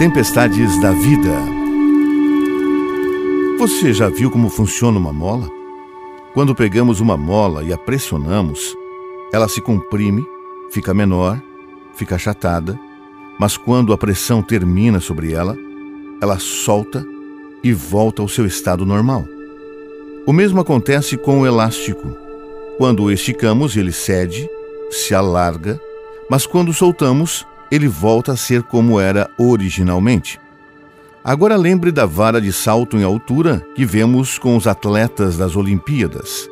Tempestades da Vida. Você já viu como funciona uma mola? Quando pegamos uma mola e a pressionamos, ela se comprime, fica menor, fica achatada, mas quando a pressão termina sobre ela, ela solta e volta ao seu estado normal. O mesmo acontece com o elástico. Quando o esticamos, ele cede, se alarga, mas quando soltamos, ele volta a ser como era originalmente. Agora lembre da vara de salto em altura que vemos com os atletas das Olimpíadas.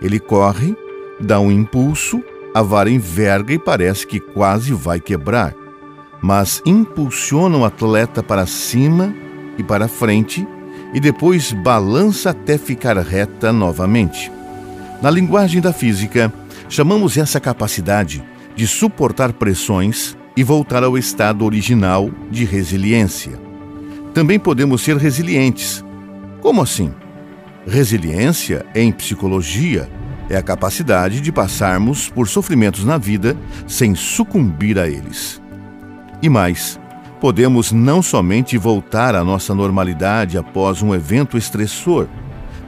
Ele corre, dá um impulso, a vara enverga e parece que quase vai quebrar, mas impulsiona o atleta para cima e para frente e depois balança até ficar reta novamente. Na linguagem da física, chamamos essa capacidade de suportar pressões e voltar ao estado original de resiliência. Também podemos ser resilientes. Como assim? Resiliência, em psicologia, é a capacidade de passarmos por sofrimentos na vida sem sucumbir a eles. E mais, podemos não somente voltar à nossa normalidade após um evento estressor,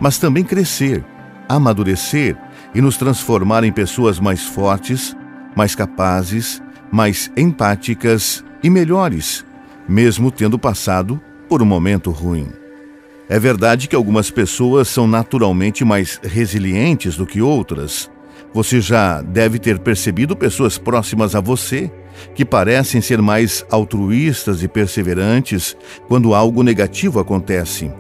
mas também crescer, amadurecer e nos transformar em pessoas mais fortes, mais capazes mais empáticas e melhores, mesmo tendo passado por um momento ruim. É verdade que algumas pessoas são naturalmente mais resilientes do que outras. Você já deve ter percebido pessoas próximas a você que parecem ser mais altruístas e perseverantes quando algo negativo acontece.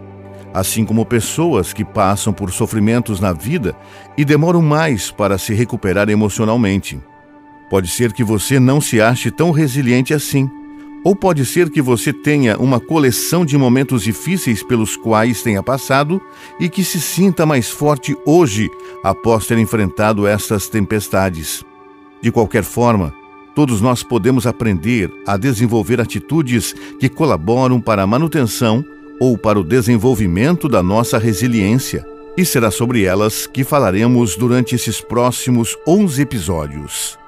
Assim como pessoas que passam por sofrimentos na vida e demoram mais para se recuperar emocionalmente. Pode ser que você não se ache tão resiliente assim. Ou pode ser que você tenha uma coleção de momentos difíceis pelos quais tenha passado e que se sinta mais forte hoje após ter enfrentado essas tempestades. De qualquer forma, todos nós podemos aprender a desenvolver atitudes que colaboram para a manutenção ou para o desenvolvimento da nossa resiliência. E será sobre elas que falaremos durante esses próximos 11 episódios.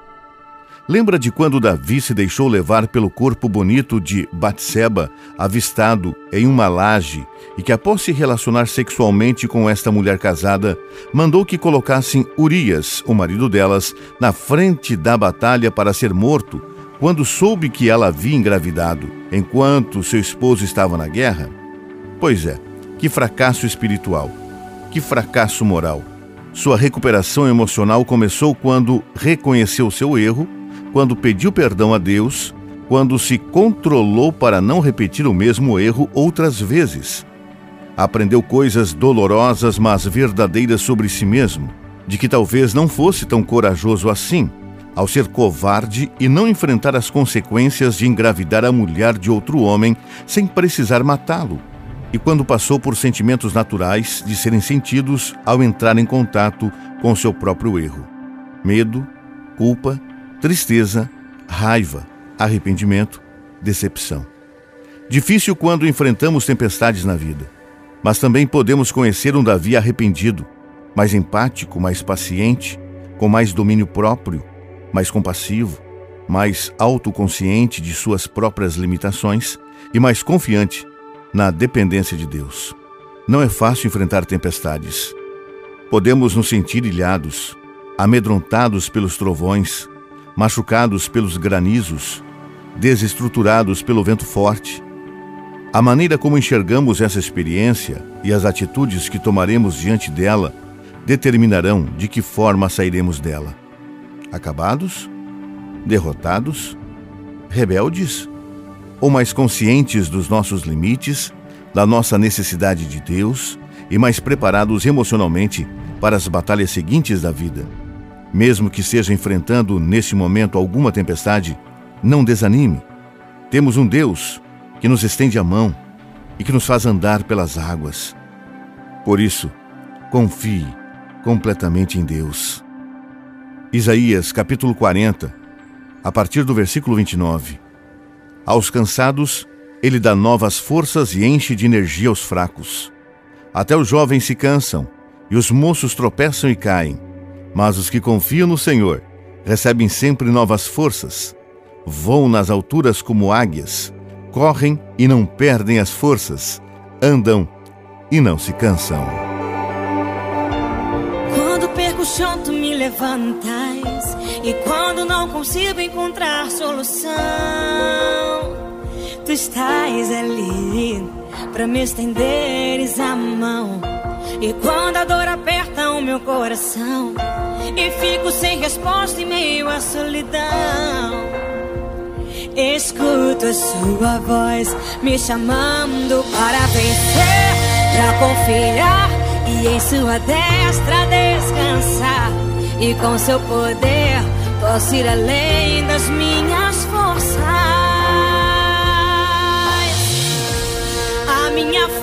Lembra de quando Davi se deixou levar pelo corpo bonito de Batseba, avistado em uma laje, e que após se relacionar sexualmente com esta mulher casada, mandou que colocassem Urias, o marido delas, na frente da batalha para ser morto, quando soube que ela havia engravidado, enquanto seu esposo estava na guerra? Pois é, que fracasso espiritual, que fracasso moral. Sua recuperação emocional começou quando reconheceu seu erro quando pediu perdão a Deus, quando se controlou para não repetir o mesmo erro outras vezes. Aprendeu coisas dolorosas, mas verdadeiras sobre si mesmo, de que talvez não fosse tão corajoso assim, ao ser covarde e não enfrentar as consequências de engravidar a mulher de outro homem sem precisar matá-lo. E quando passou por sentimentos naturais de serem sentidos ao entrar em contato com seu próprio erro: medo, culpa tristeza, raiva, arrependimento, decepção. Difícil quando enfrentamos tempestades na vida, mas também podemos conhecer um Davi arrependido, mais empático, mais paciente, com mais domínio próprio, mais compassivo, mais autoconsciente de suas próprias limitações e mais confiante na dependência de Deus. Não é fácil enfrentar tempestades. Podemos nos sentir ilhados, amedrontados pelos trovões, machucados pelos granizos, desestruturados pelo vento forte. A maneira como enxergamos essa experiência e as atitudes que tomaremos diante dela determinarão de que forma sairemos dela. Acabados? Derrotados? Rebeldes? Ou mais conscientes dos nossos limites, da nossa necessidade de Deus e mais preparados emocionalmente para as batalhas seguintes da vida? Mesmo que esteja enfrentando neste momento alguma tempestade, não desanime. Temos um Deus que nos estende a mão e que nos faz andar pelas águas. Por isso, confie completamente em Deus. Isaías capítulo 40, a partir do versículo 29. Aos cansados, ele dá novas forças e enche de energia os fracos. Até os jovens se cansam e os moços tropeçam e caem mas os que confiam no Senhor recebem sempre novas forças. Voam nas alturas como águias, correm e não perdem as forças, andam e não se cansam. Quando perco o chão, tu me levantas, e quando não consigo encontrar solução, tu estás ali para me estenderes a mão. E quando a dor aperta o meu coração, e fico sem resposta em meio à solidão. Escuto a sua voz me chamando para vencer, para confiar e em sua destra descansar. E com seu poder posso ir além das minhas forças. A minha força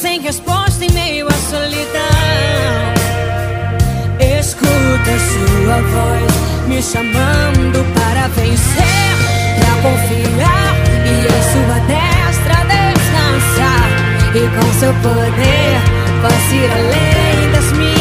sem resposta em meio à solidão. Escuta sua voz me chamando para vencer, para confiar e em sua destra descansar. E com seu poder posso ir além das minhas.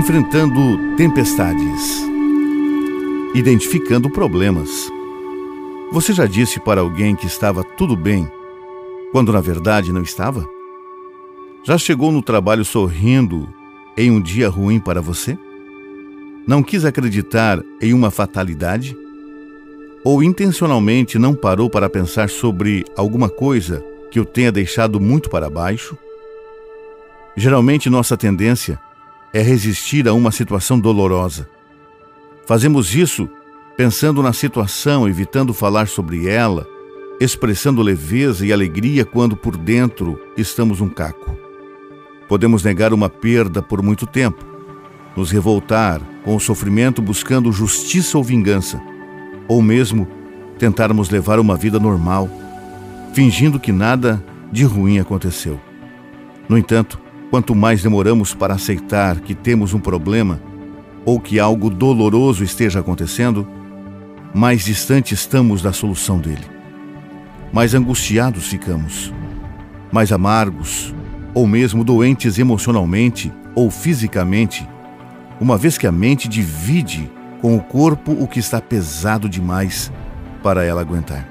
Enfrentando tempestades. Identificando problemas. Você já disse para alguém que estava tudo bem, quando na verdade não estava? Já chegou no trabalho sorrindo em um dia ruim para você? Não quis acreditar em uma fatalidade? Ou intencionalmente não parou para pensar sobre alguma coisa que o tenha deixado muito para baixo? Geralmente nossa tendência é resistir a uma situação dolorosa. Fazemos isso pensando na situação, evitando falar sobre ela, expressando leveza e alegria quando por dentro estamos um caco. Podemos negar uma perda por muito tempo, nos revoltar com o sofrimento buscando justiça ou vingança, ou mesmo tentarmos levar uma vida normal fingindo que nada de ruim aconteceu. No entanto, quanto mais demoramos para aceitar que temos um problema ou que algo doloroso esteja acontecendo, mais distante estamos da solução dele. Mais angustiados ficamos, mais amargos, ou mesmo doentes emocionalmente ou fisicamente, uma vez que a mente divide com o corpo o que está pesado demais para ela aguentar.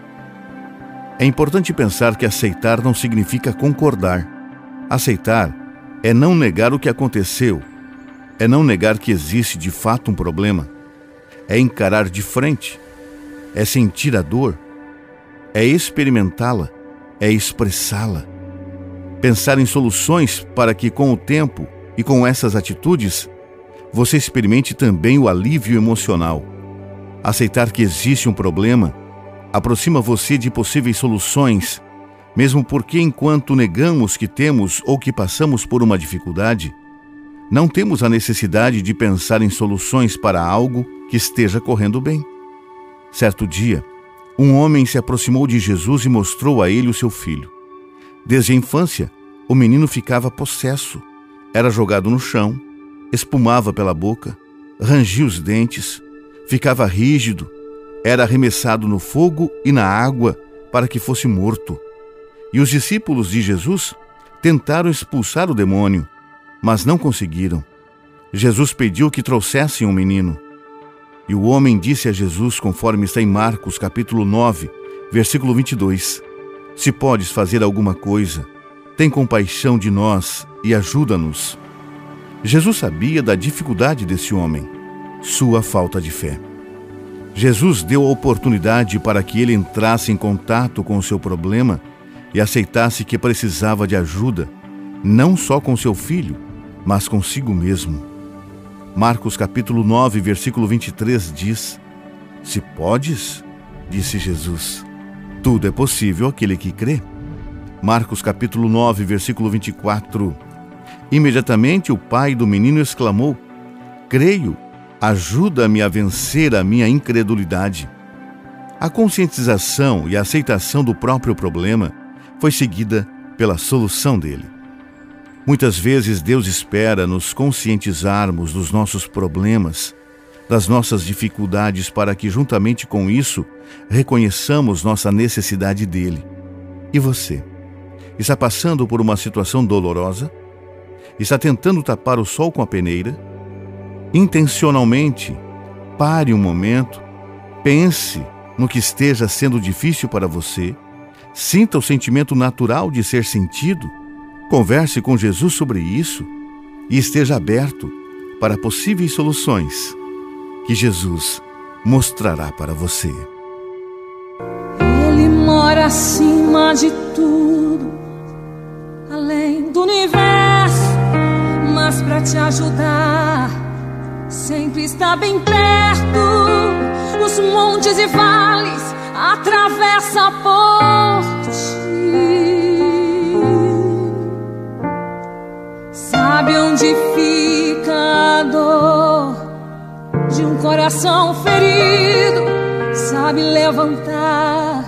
É importante pensar que aceitar não significa concordar. Aceitar é não negar o que aconteceu, é não negar que existe de fato um problema, é encarar de frente, é sentir a dor, é experimentá-la, é expressá-la. Pensar em soluções para que, com o tempo e com essas atitudes, você experimente também o alívio emocional. Aceitar que existe um problema aproxima você de possíveis soluções, mesmo porque, enquanto negamos que temos ou que passamos por uma dificuldade, não temos a necessidade de pensar em soluções para algo que esteja correndo bem. Certo dia, um homem se aproximou de Jesus e mostrou a ele o seu filho. Desde a infância, o menino ficava possesso, era jogado no chão, espumava pela boca, rangia os dentes, ficava rígido, era arremessado no fogo e na água para que fosse morto. E os discípulos de Jesus tentaram expulsar o demônio, mas não conseguiram. Jesus pediu que trouxessem um menino. E o homem disse a Jesus, conforme está em Marcos, capítulo 9, versículo 22: Se podes fazer alguma coisa, tem compaixão de nós e ajuda-nos. Jesus sabia da dificuldade desse homem, sua falta de fé. Jesus deu a oportunidade para que ele entrasse em contato com o seu problema e aceitasse que precisava de ajuda, não só com seu filho, mas consigo mesmo. Marcos capítulo 9, versículo 23 diz: Se podes, disse Jesus, tudo é possível aquele que crê. Marcos capítulo 9, versículo 24. Imediatamente o pai do menino exclamou: Creio, ajuda-me a vencer a minha incredulidade. A conscientização e a aceitação do próprio problema foi seguida pela solução dele. Muitas vezes Deus espera nos conscientizarmos dos nossos problemas, das nossas dificuldades, para que, juntamente com isso, reconheçamos nossa necessidade dele. E você? Está passando por uma situação dolorosa? Está tentando tapar o sol com a peneira? Intencionalmente, pare um momento, pense no que esteja sendo difícil para você, sinta o sentimento natural de ser sentido Converse com Jesus sobre isso e esteja aberto para possíveis soluções que Jesus mostrará para você. Ele mora acima de tudo, além do universo, mas para te ajudar, sempre está bem perto. Os montes e vales atravessa por ti. Sabe onde fica a dor de um coração ferido? Sabe levantar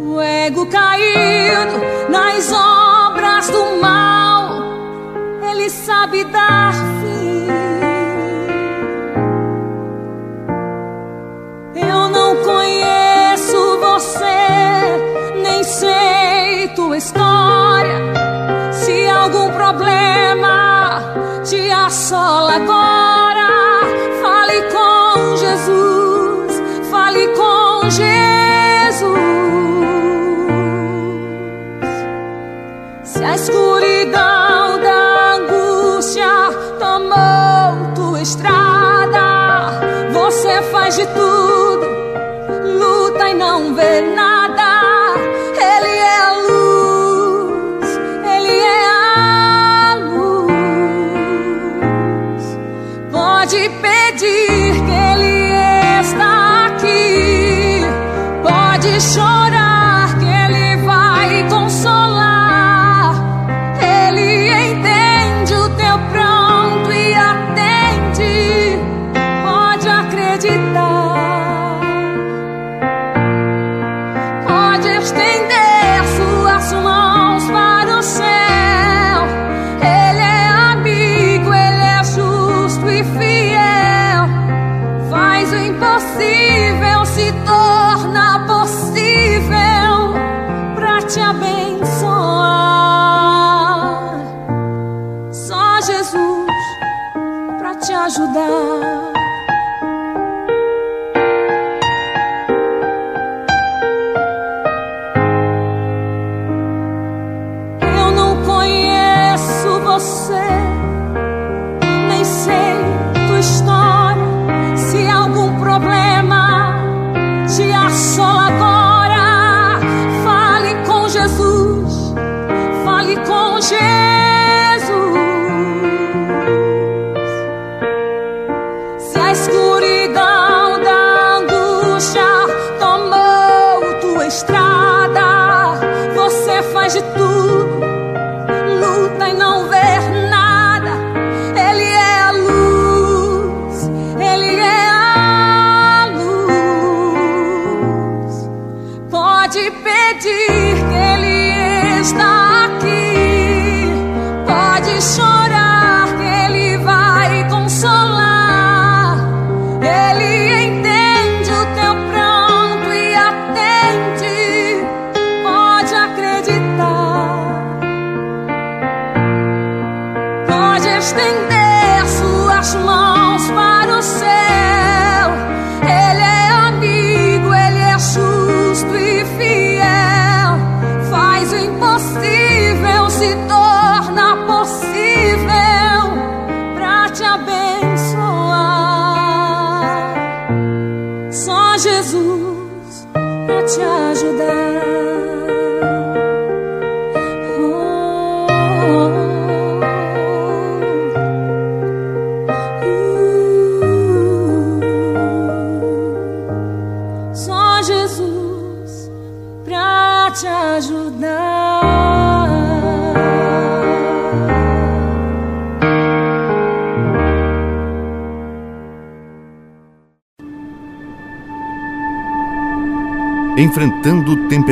o ego caído nas obras do mal. Ele sabe dar você, nem sei tua história. Se algum problema te assola agora, fale com Jesus, fale com Jesus. Se a escuridão da angústia tomou tua estrada, você faz de tudo vai não ver nada.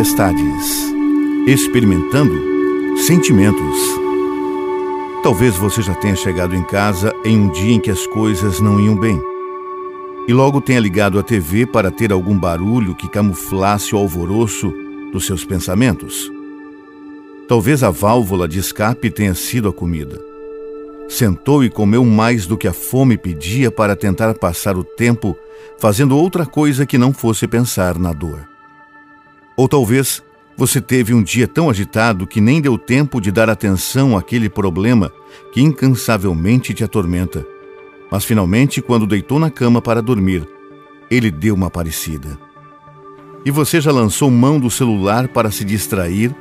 Tempestades, experimentando sentimentos. Talvez você já tenha chegado em casa em um dia em que as coisas não iam bem. E logo tenha ligado a TV para ter algum barulho que camuflasse o alvoroço dos seus pensamentos. Talvez a válvula de escape tenha sido a comida. Sentou e comeu mais do que a fome pedia para tentar passar o tempo fazendo outra coisa que não fosse pensar na dor. Ou talvez você teve um dia tão agitado que nem deu tempo de dar atenção àquele problema que incansavelmente te atormenta. Mas finalmente, quando deitou na cama para dormir, ele deu uma parecida. E você já lançou mão do celular para se distrair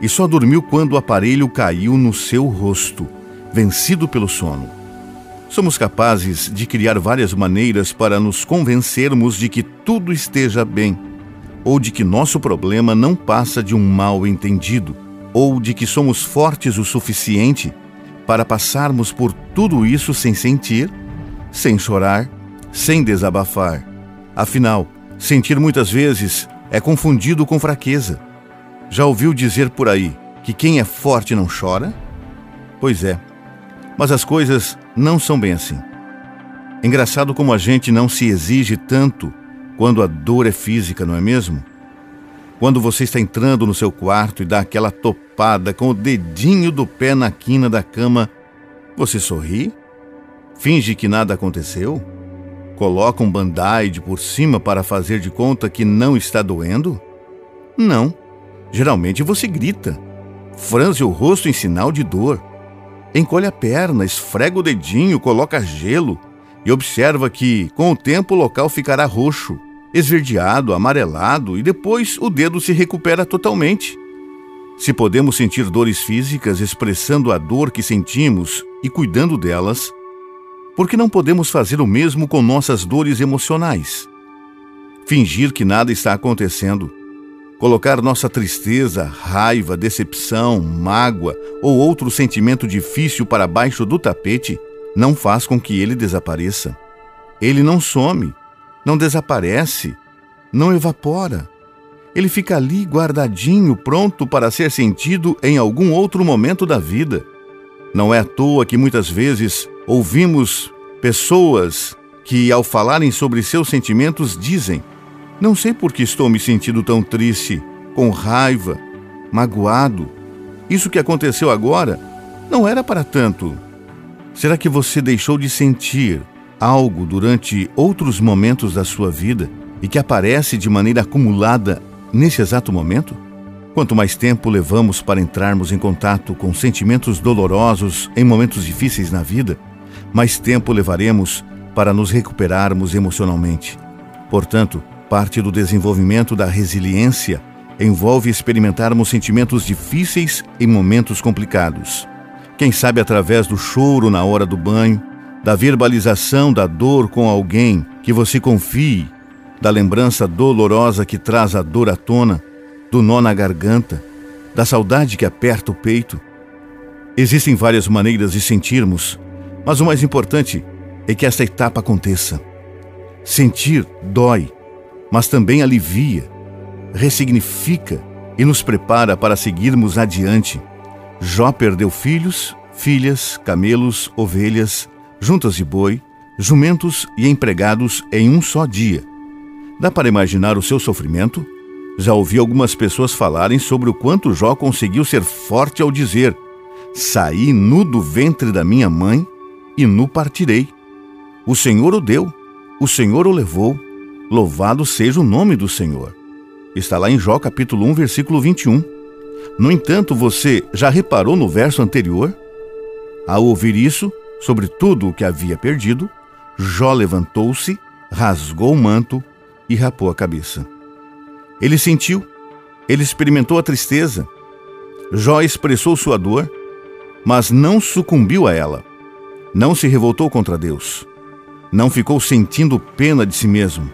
e só dormiu quando o aparelho caiu no seu rosto, vencido pelo sono. Somos capazes de criar várias maneiras para nos convencermos de que tudo esteja bem ou de que nosso problema não passa de um mal entendido, ou de que somos fortes o suficiente para passarmos por tudo isso sem sentir, sem chorar, sem desabafar. Afinal, sentir muitas vezes é confundido com fraqueza. Já ouviu dizer por aí que quem é forte não chora? Pois é, mas as coisas não são bem assim. Engraçado como a gente não se exige tanto quando a dor é física, não é mesmo? Quando você está entrando no seu quarto e dá aquela topada com o dedinho do pé na quina da cama, você sorri? Finge que nada aconteceu? Coloca um band-aid por cima para fazer de conta que não está doendo? Não. Geralmente você grita, franze o rosto em sinal de dor, encolhe a perna, esfrega o dedinho, coloca gelo e observa que, com o tempo, o local ficará roxo esverdeado, amarelado e depois o dedo se recupera totalmente. Se podemos sentir dores físicas expressando a dor que sentimos e cuidando delas, por que não podemos fazer o mesmo com nossas dores emocionais? Fingir que nada está acontecendo, colocar nossa tristeza, raiva, decepção, mágoa ou outro sentimento difícil para baixo do tapete não faz com que ele desapareça. Ele não some, não desaparece, não evapora. Ele fica ali guardadinho, pronto para ser sentido em algum outro momento da vida. Não é à toa que muitas vezes ouvimos pessoas que, ao falarem sobre seus sentimentos, dizem: Não sei por que estou me sentindo tão triste, com raiva, magoado. Isso que aconteceu agora não era para tanto. Será que você deixou de sentir algo durante outros momentos da sua vida e que aparece de maneira acumulada nesse exato momento? Quanto mais tempo levamos para entrarmos em contato com sentimentos dolorosos em momentos difíceis na vida, mais tempo levaremos para nos recuperarmos emocionalmente. Portanto, parte do desenvolvimento da resiliência envolve experimentarmos sentimentos difíceis em momentos complicados. Quem sabe através do choro na hora do banho, da verbalização da dor com alguém que você confie, da lembrança dolorosa que traz a dor à tona, do nó na garganta, da saudade que aperta o peito. Existem várias maneiras de sentirmos, mas o mais importante é que esta etapa aconteça. Sentir dói, mas também alivia, ressignifica e nos prepara para seguirmos adiante. Jó perdeu filhos, filhas, camelos, ovelhas, juntas de boi, jumentos e empregados em um só dia. Dá para imaginar o seu sofrimento? Já ouvi algumas pessoas falarem sobre o quanto Jó conseguiu ser forte ao dizer: Saí nu do ventre da minha mãe e nu partirei. O Senhor o deu, o Senhor o levou. Louvado seja o nome do Senhor. Está lá em Jó capítulo 1, versículo 21. No entanto, você já reparou no verso anterior? Ao ouvir isso, sobre tudo o que havia perdido, Jó levantou-se, rasgou o manto e rapou a cabeça. Ele sentiu, ele experimentou a tristeza. Jó expressou sua dor, mas não sucumbiu a ela. Não se revoltou contra Deus. Não ficou sentindo pena de si mesmo.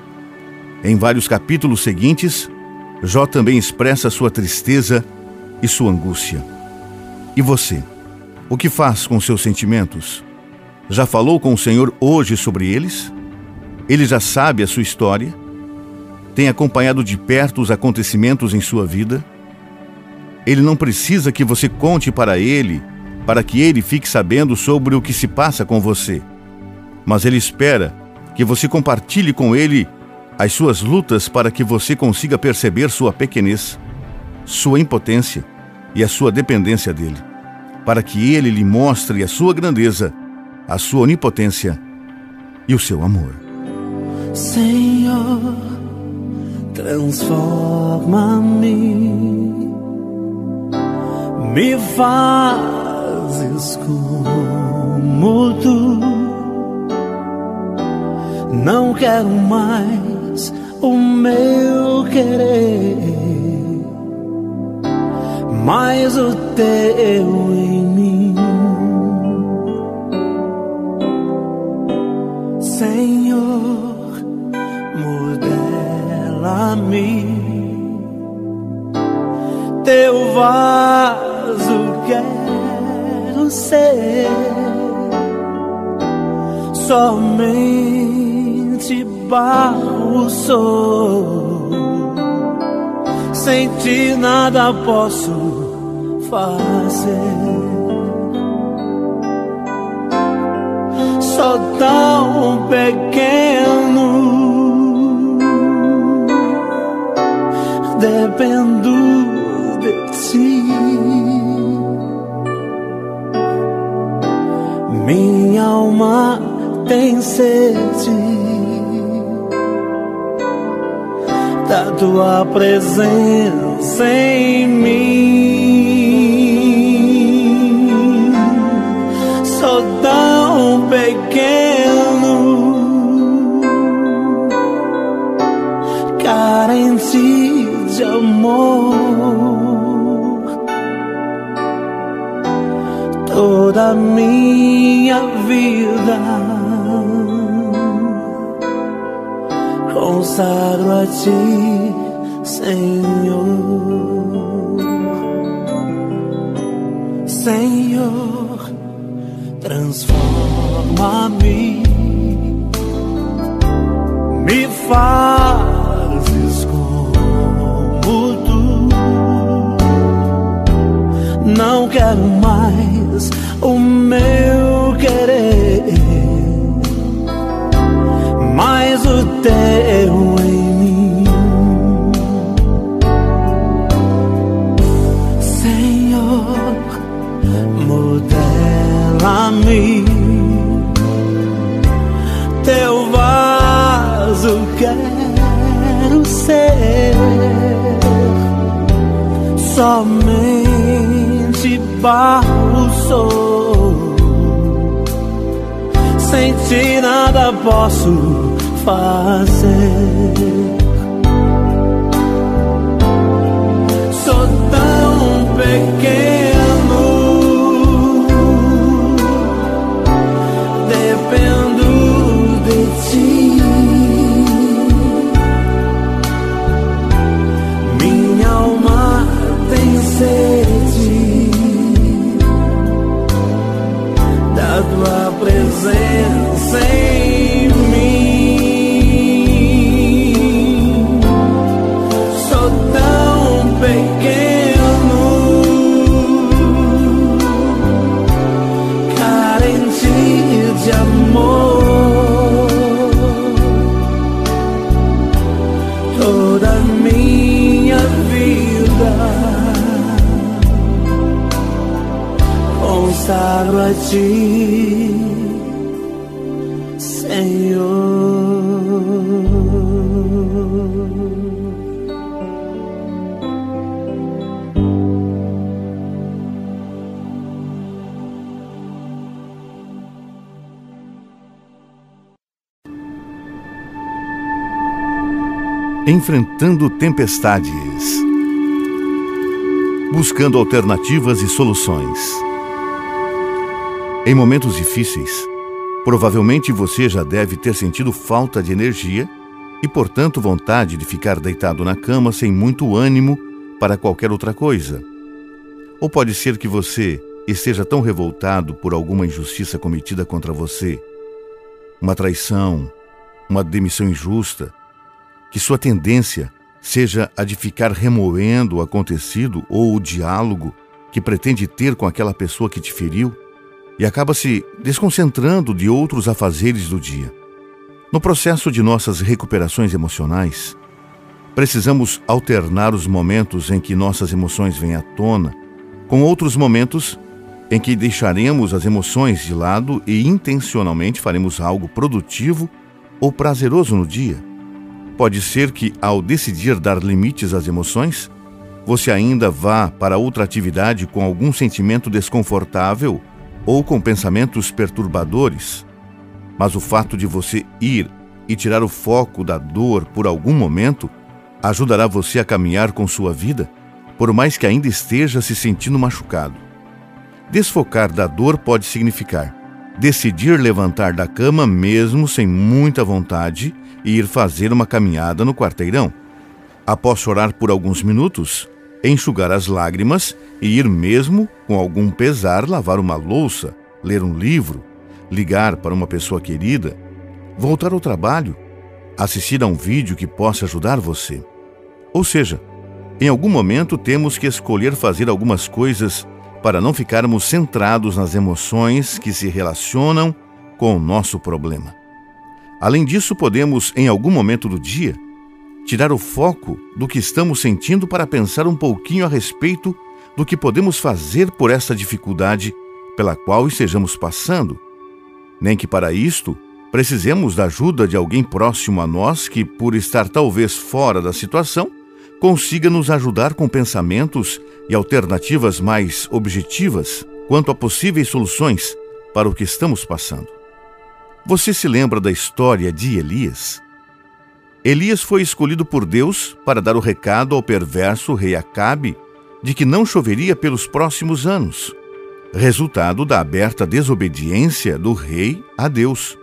Em vários capítulos seguintes, Jó também expressa sua tristeza e sua angústia. E você? O que faz com seus sentimentos? Já falou com o Senhor hoje sobre eles? Ele já sabe a sua história? tem acompanhado de perto os acontecimentos em sua vida? Ele não precisa que você conte para ele, para que ele fique sabendo sobre o que se passa com você. Mas ele espera que você compartilhe com ele as suas lutas para que você consiga perceber sua pequenez, sua impotência e a sua dependência dele, para que ele lhe mostre a sua grandeza, a sua onipotência e o seu amor. Senhor transforma-me, me fazes como tu. Não quero mais o meu querer, mas o teu em Senhor mim. Teu vaso quero ser, somente barro sou. Sem ti nada posso fazer. Sou tão pequeno dependo de ti. Minha alma tem sede da tua presença em mim. De amor. Toda minha vida consagro a ti, Senhor. Senhor, transforma-me, me faz quero mais o meu querer, mas o teu barro sou. Sem ti nada posso fazer. Sou tão pequeno, presença em mim. Sou tão pequeno, carente de amor. Toda minha vida. consagro a ti. Enfrentando tempestades. Buscando alternativas e soluções. Em momentos difíceis, provavelmente você já deve ter sentido falta de energia e, portanto, vontade de ficar deitado na cama sem muito ânimo para qualquer outra coisa. Ou pode ser que você esteja tão revoltado por alguma injustiça cometida contra você, uma traição, uma demissão injusta que sua tendência seja a de ficar remoendo o acontecido ou o diálogo que pretende ter com aquela pessoa que te feriu e acaba se desconcentrando de outros afazeres do dia. No processo de nossas recuperações emocionais, precisamos alternar os momentos em que nossas emoções vêm à tona com outros momentos em que deixaremos as emoções de lado e intencionalmente faremos algo produtivo ou prazeroso no dia. Pode ser que, ao decidir dar limites às emoções, você ainda vá para outra atividade com algum sentimento desconfortável ou com pensamentos perturbadores. Mas o fato de você ir e tirar o foco da dor por algum momento ajudará você a caminhar com sua vida, por mais que ainda esteja se sentindo machucado. Desfocar da dor pode significar decidir levantar da cama mesmo sem muita vontade e ir fazer uma caminhada no quarteirão. Após chorar por alguns minutos, enxugar as lágrimas e ir mesmo, com algum pesar, lavar uma louça, ler um livro, ligar para uma pessoa querida, voltar ao trabalho, assistir a um vídeo que possa ajudar você. Ou seja, em algum momento temos que escolher fazer algumas coisas para não ficarmos centrados nas emoções que se relacionam com o nosso problema. Além disso, podemos, em algum momento do dia, tirar o foco do que estamos sentindo para pensar um pouquinho a respeito do que podemos fazer por essa dificuldade pela qual estejamos passando. Nem que para isto precisemos da ajuda de alguém próximo a nós que, por estar talvez fora da situação, consiga nos ajudar com pensamentos e alternativas mais objetivas quanto a possíveis soluções para o que estamos passando. Você se lembra da história de Elias? Elias foi escolhido por Deus para dar o recado ao perverso rei Acabe de que não choveria pelos próximos anos, resultado da aberta desobediência do rei a Deus.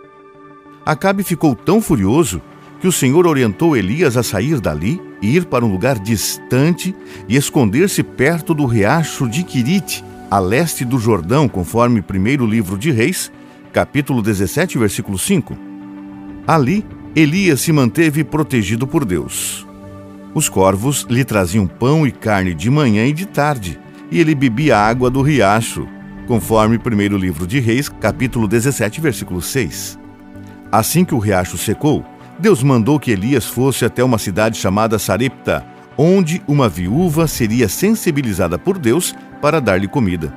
Acabe ficou tão furioso que o Senhor orientou Elias a sair dali e ir para um lugar distante e esconder-se perto do riacho de Quirite, a leste do Jordão, conforme o primeiro livro de Reis, capítulo 17, versículo 5. Ali, Elias se manteve protegido por Deus. Os corvos lhe traziam pão e carne de manhã e de tarde, e ele bebia água do riacho, conforme primeiro livro de Reis, capítulo 17, versículo 6. Assim que o riacho secou, Deus mandou que Elias fosse até uma cidade chamada Sarepta, onde uma viúva seria sensibilizada por Deus para dar-lhe comida.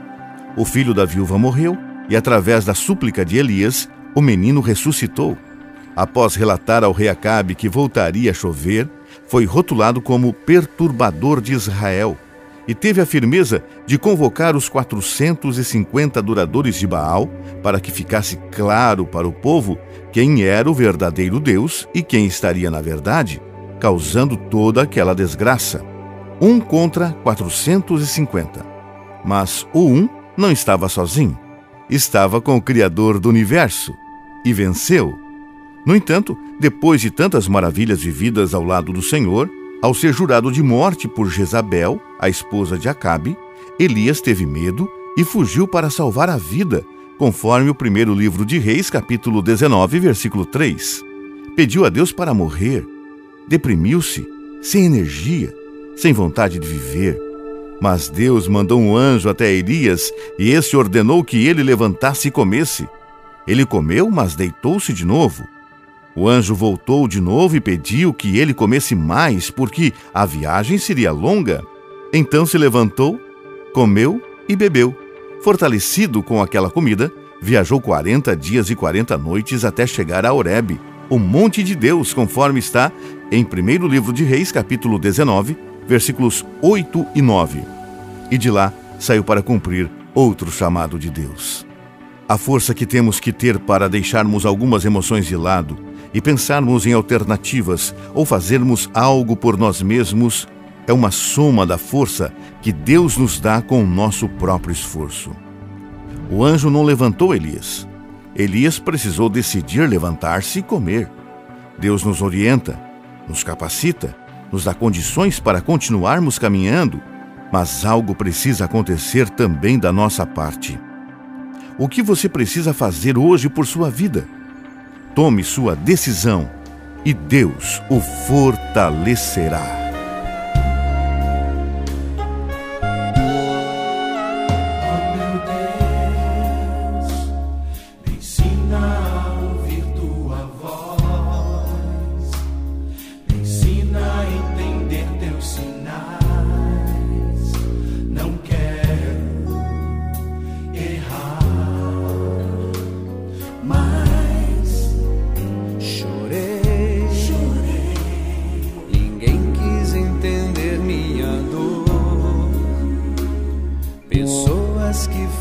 O filho da viúva morreu e através da súplica de Elias, o menino ressuscitou. Após relatar ao rei Acabe que voltaria a chover, foi rotulado como perturbador de Israel e teve a firmeza de convocar os 450 adoradores de Baal para que ficasse claro para o povo quem era o verdadeiro Deus e quem estaria na verdade, causando toda aquela desgraça. Um contra 450. Mas o um não estava sozinho estava com o Criador do universo e venceu. No entanto, depois de tantas maravilhas vividas ao lado do Senhor, ao ser jurado de morte por Jezabel, a esposa de Acabe, Elias teve medo e fugiu para salvar a vida, conforme o primeiro livro de Reis, capítulo 19, versículo 3. Pediu a Deus para morrer, deprimiu-se, sem energia, sem vontade de viver, mas Deus mandou um anjo até Elias, e esse ordenou que ele levantasse e comesse. Ele comeu, mas deitou-se de novo. O anjo voltou de novo e pediu que ele comesse mais, porque a viagem seria longa. Então se levantou, comeu e bebeu. Fortalecido com aquela comida, viajou 40 dias e 40 noites até chegar a Horebe, o monte de Deus, conforme está em 1 livro de Reis, capítulo 19, versículos 8 e 9. E de lá saiu para cumprir outro chamado de Deus. A força que temos que ter para deixarmos algumas emoções de lado e pensarmos em alternativas ou fazermos algo por nós mesmos é uma soma da força que Deus nos dá com o nosso próprio esforço. O anjo não levantou Elias. Elias precisou decidir levantar-se e comer. Deus nos orienta, nos capacita, nos dá condições para continuarmos caminhando, mas algo precisa acontecer também da nossa parte. O que você precisa fazer hoje por sua vida? Tome sua decisão e Deus o fortalecerá.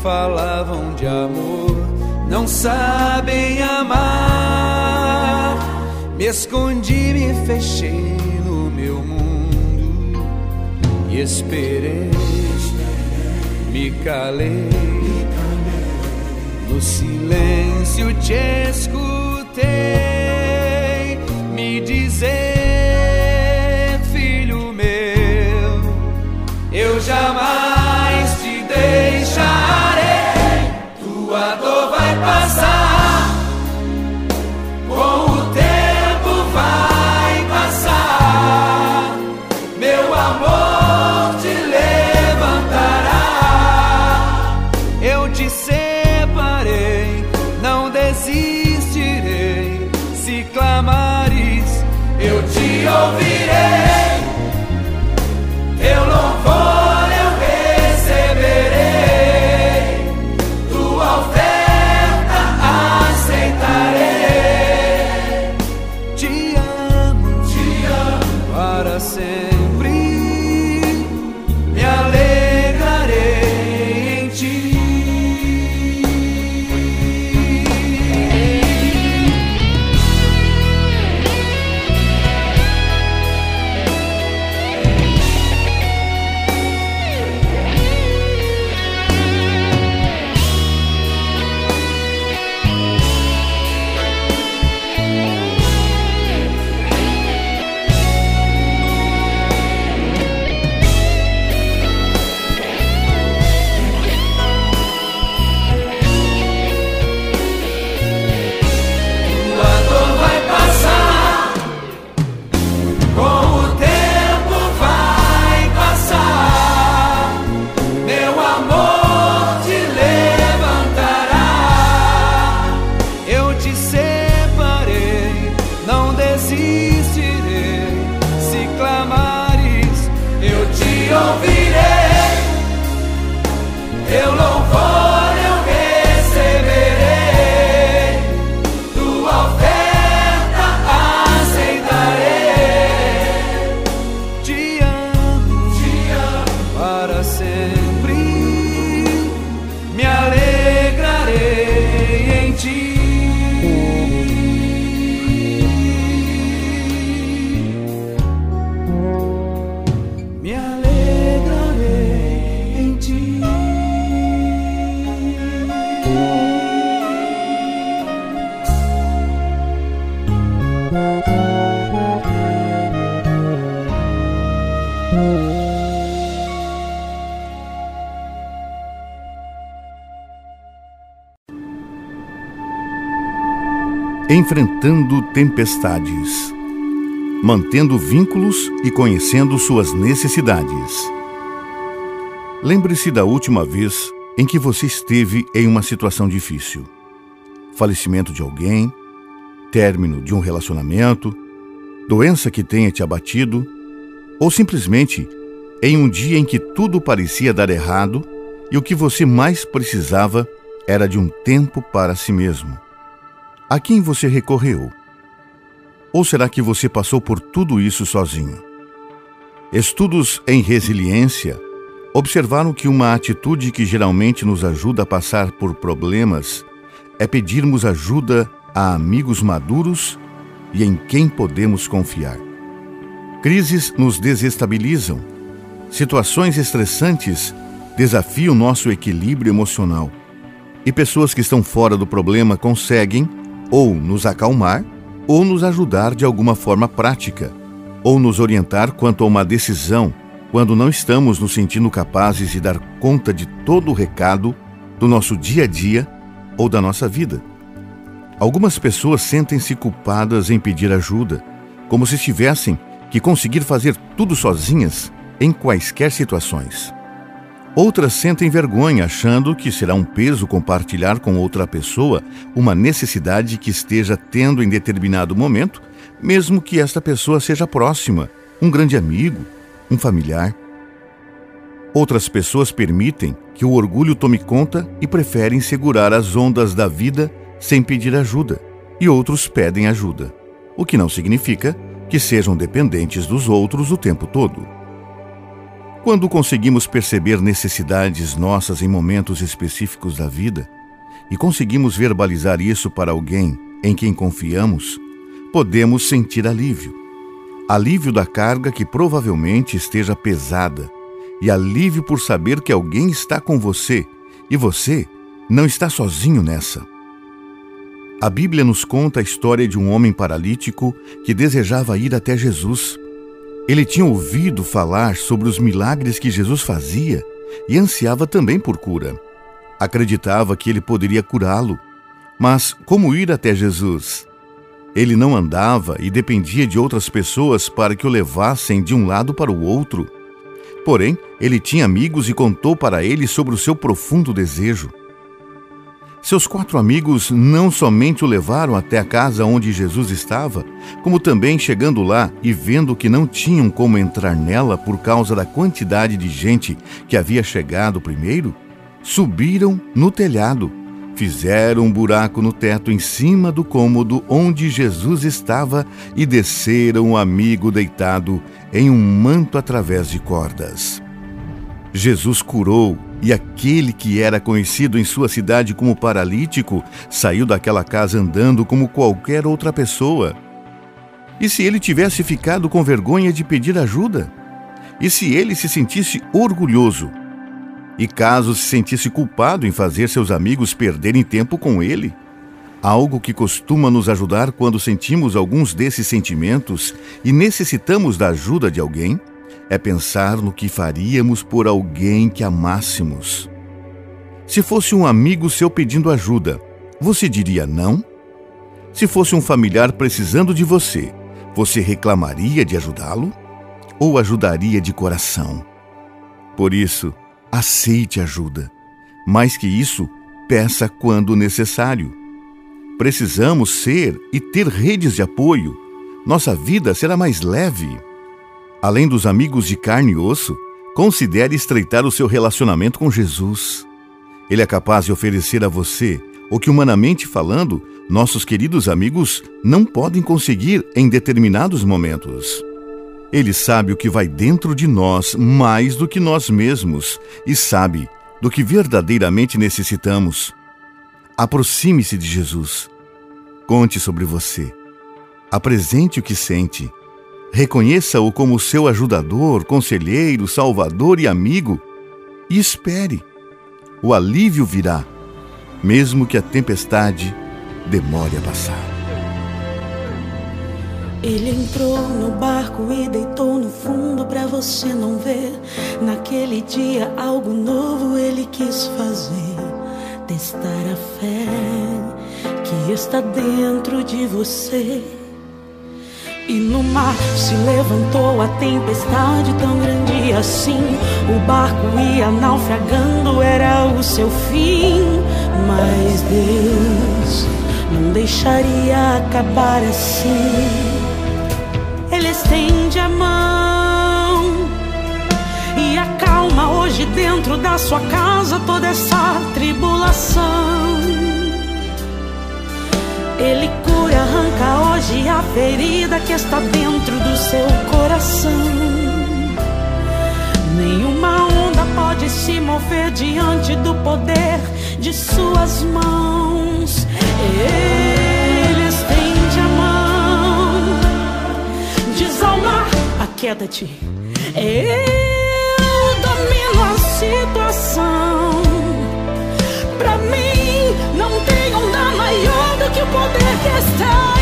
Falavam de amor não sabem amar. Me escondi, me fechei no meu mundo e esperei, me calei. No silêncio te escutei me dizer, filho meu, eu jamais enfrentando tempestades, mantendo vínculos e conhecendo suas necessidades. Lembre-se da última vez em que você esteve em uma situação difícil: falecimento de alguém, término de um relacionamento, doença que tenha te abatido, ou simplesmente em um dia em que tudo parecia dar errado e o que você mais precisava era de um tempo para si mesmo. A quem você recorreu? Ou será que você passou por tudo isso sozinho? Estudos em resiliência observaram que uma atitude que geralmente nos ajuda a passar por problemas é pedirmos ajuda a amigos maduros e em quem podemos confiar. Crises nos desestabilizam. Situações estressantes desafiam nosso equilíbrio emocional. E pessoas que estão fora do problema conseguem ou nos acalmar ou nos ajudar de alguma forma prática, ou nos orientar quanto a uma decisão quando não estamos nos sentindo capazes de dar conta de todo o recado do nosso dia a dia ou da nossa vida. Algumas pessoas sentem-se culpadas em pedir ajuda, como se tivessem que conseguir fazer tudo sozinhas em quaisquer situações. Outras sentem vergonha, achando que será um peso compartilhar com outra pessoa uma necessidade que esteja tendo em determinado momento, mesmo que esta pessoa seja próxima, um grande amigo, um familiar. Outras pessoas permitem que o orgulho tome conta e preferem segurar as ondas da vida sem pedir ajuda, e outros pedem ajuda, o que não significa que sejam dependentes dos outros o tempo todo. Quando conseguimos perceber necessidades nossas em momentos específicos da vida e conseguimos verbalizar isso para alguém em quem confiamos, podemos sentir alívio. Alívio da carga que provavelmente esteja pesada e alívio por saber que alguém está com você e você não está sozinho nessa. A Bíblia nos conta a história de um homem paralítico que desejava ir até Jesus ele tinha ouvido falar sobre os milagres que Jesus fazia e ansiava também por cura. Acreditava que ele poderia curá-lo. Mas como ir até Jesus? Ele não andava e dependia de outras pessoas para que o levassem de um lado para o outro. Porém, ele tinha amigos e contou para eles sobre o seu profundo desejo. Seus quatro amigos não somente o levaram até a casa onde Jesus estava, como também chegando lá e vendo que não tinham como entrar nela por causa da quantidade de gente que havia chegado primeiro, subiram no telhado, fizeram um buraco no teto em cima do cômodo onde Jesus estava e desceram o amigo deitado em um manto através de cordas. Jesus curou e aquele que era conhecido em sua cidade como paralítico saiu daquela casa andando como qualquer outra pessoa. E se ele tivesse ficado com vergonha de pedir ajuda? E se ele se sentisse orgulhoso? E caso se sentisse culpado em fazer seus amigos perderem tempo com ele? Algo que costuma nos ajudar quando sentimos alguns desses sentimentos e necessitamos da ajuda de alguém? É pensar no que faríamos por alguém que amássemos. Se fosse um amigo seu pedindo ajuda, você diria não? Se fosse um familiar precisando de você, você reclamaria de ajudá-lo? Ou ajudaria de coração? Por isso, aceite ajuda. Mais que isso, peça quando necessário. Precisamos ser e ter redes de apoio. Nossa vida será mais leve. Além dos amigos de carne e osso, considere estreitar o seu relacionamento com Jesus. Ele é capaz de oferecer a você o que, humanamente falando, nossos queridos amigos não podem conseguir em determinados momentos. Ele sabe o que vai dentro de nós mais do que nós mesmos e sabe do que verdadeiramente necessitamos. Aproxime-se de Jesus. Conte sobre você. Apresente o que sente Reconheça-o como seu ajudador, conselheiro, salvador e amigo e espere. O alívio virá, mesmo que a tempestade demore a passar. Ele entrou no barco e deitou no fundo para você não ver. Naquele dia, algo novo ele quis fazer. Testar a fé que está dentro de você. E no mar se levantou a tempestade tão grande assim. O barco ia naufragando, era o seu fim. Mas Deus não deixaria acabar assim. Ele estende a mão e acalma hoje dentro da sua casa toda essa tribulação. Ele cura, arranca hoje a ferida que está dentro do seu coração. Nenhuma onda pode se mover diante do poder de suas mãos. Ele estende a mão, desalma, aquieta-te. Eu domino a situação. Pra mim, não tem onda maior poder que está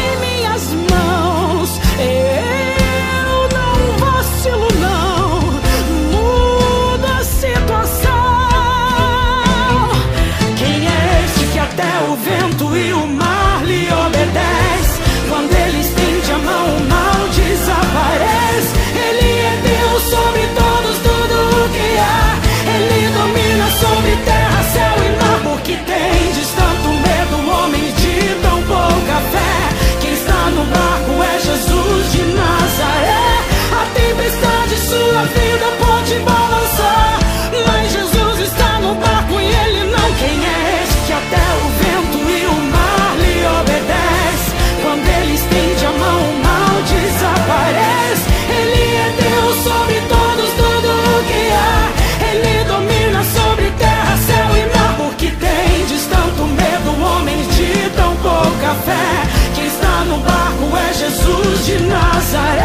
Nazaré.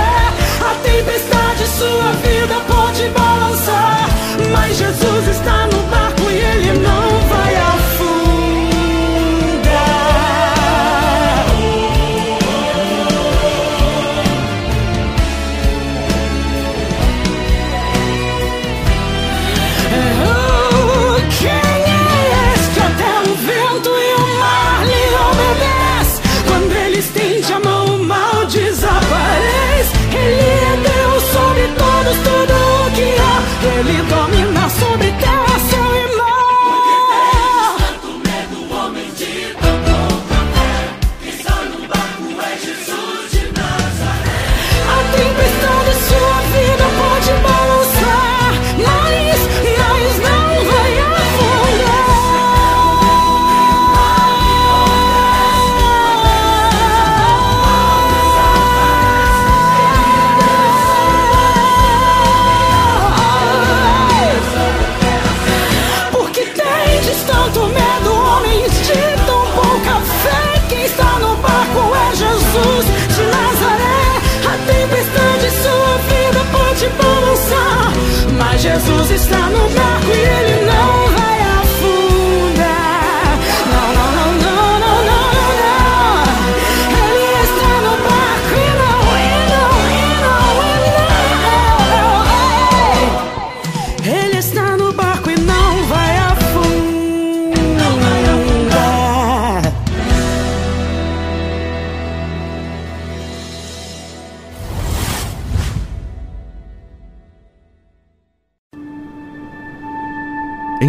A tempestade, sua vida pode balançar. Mas Jesus está no barco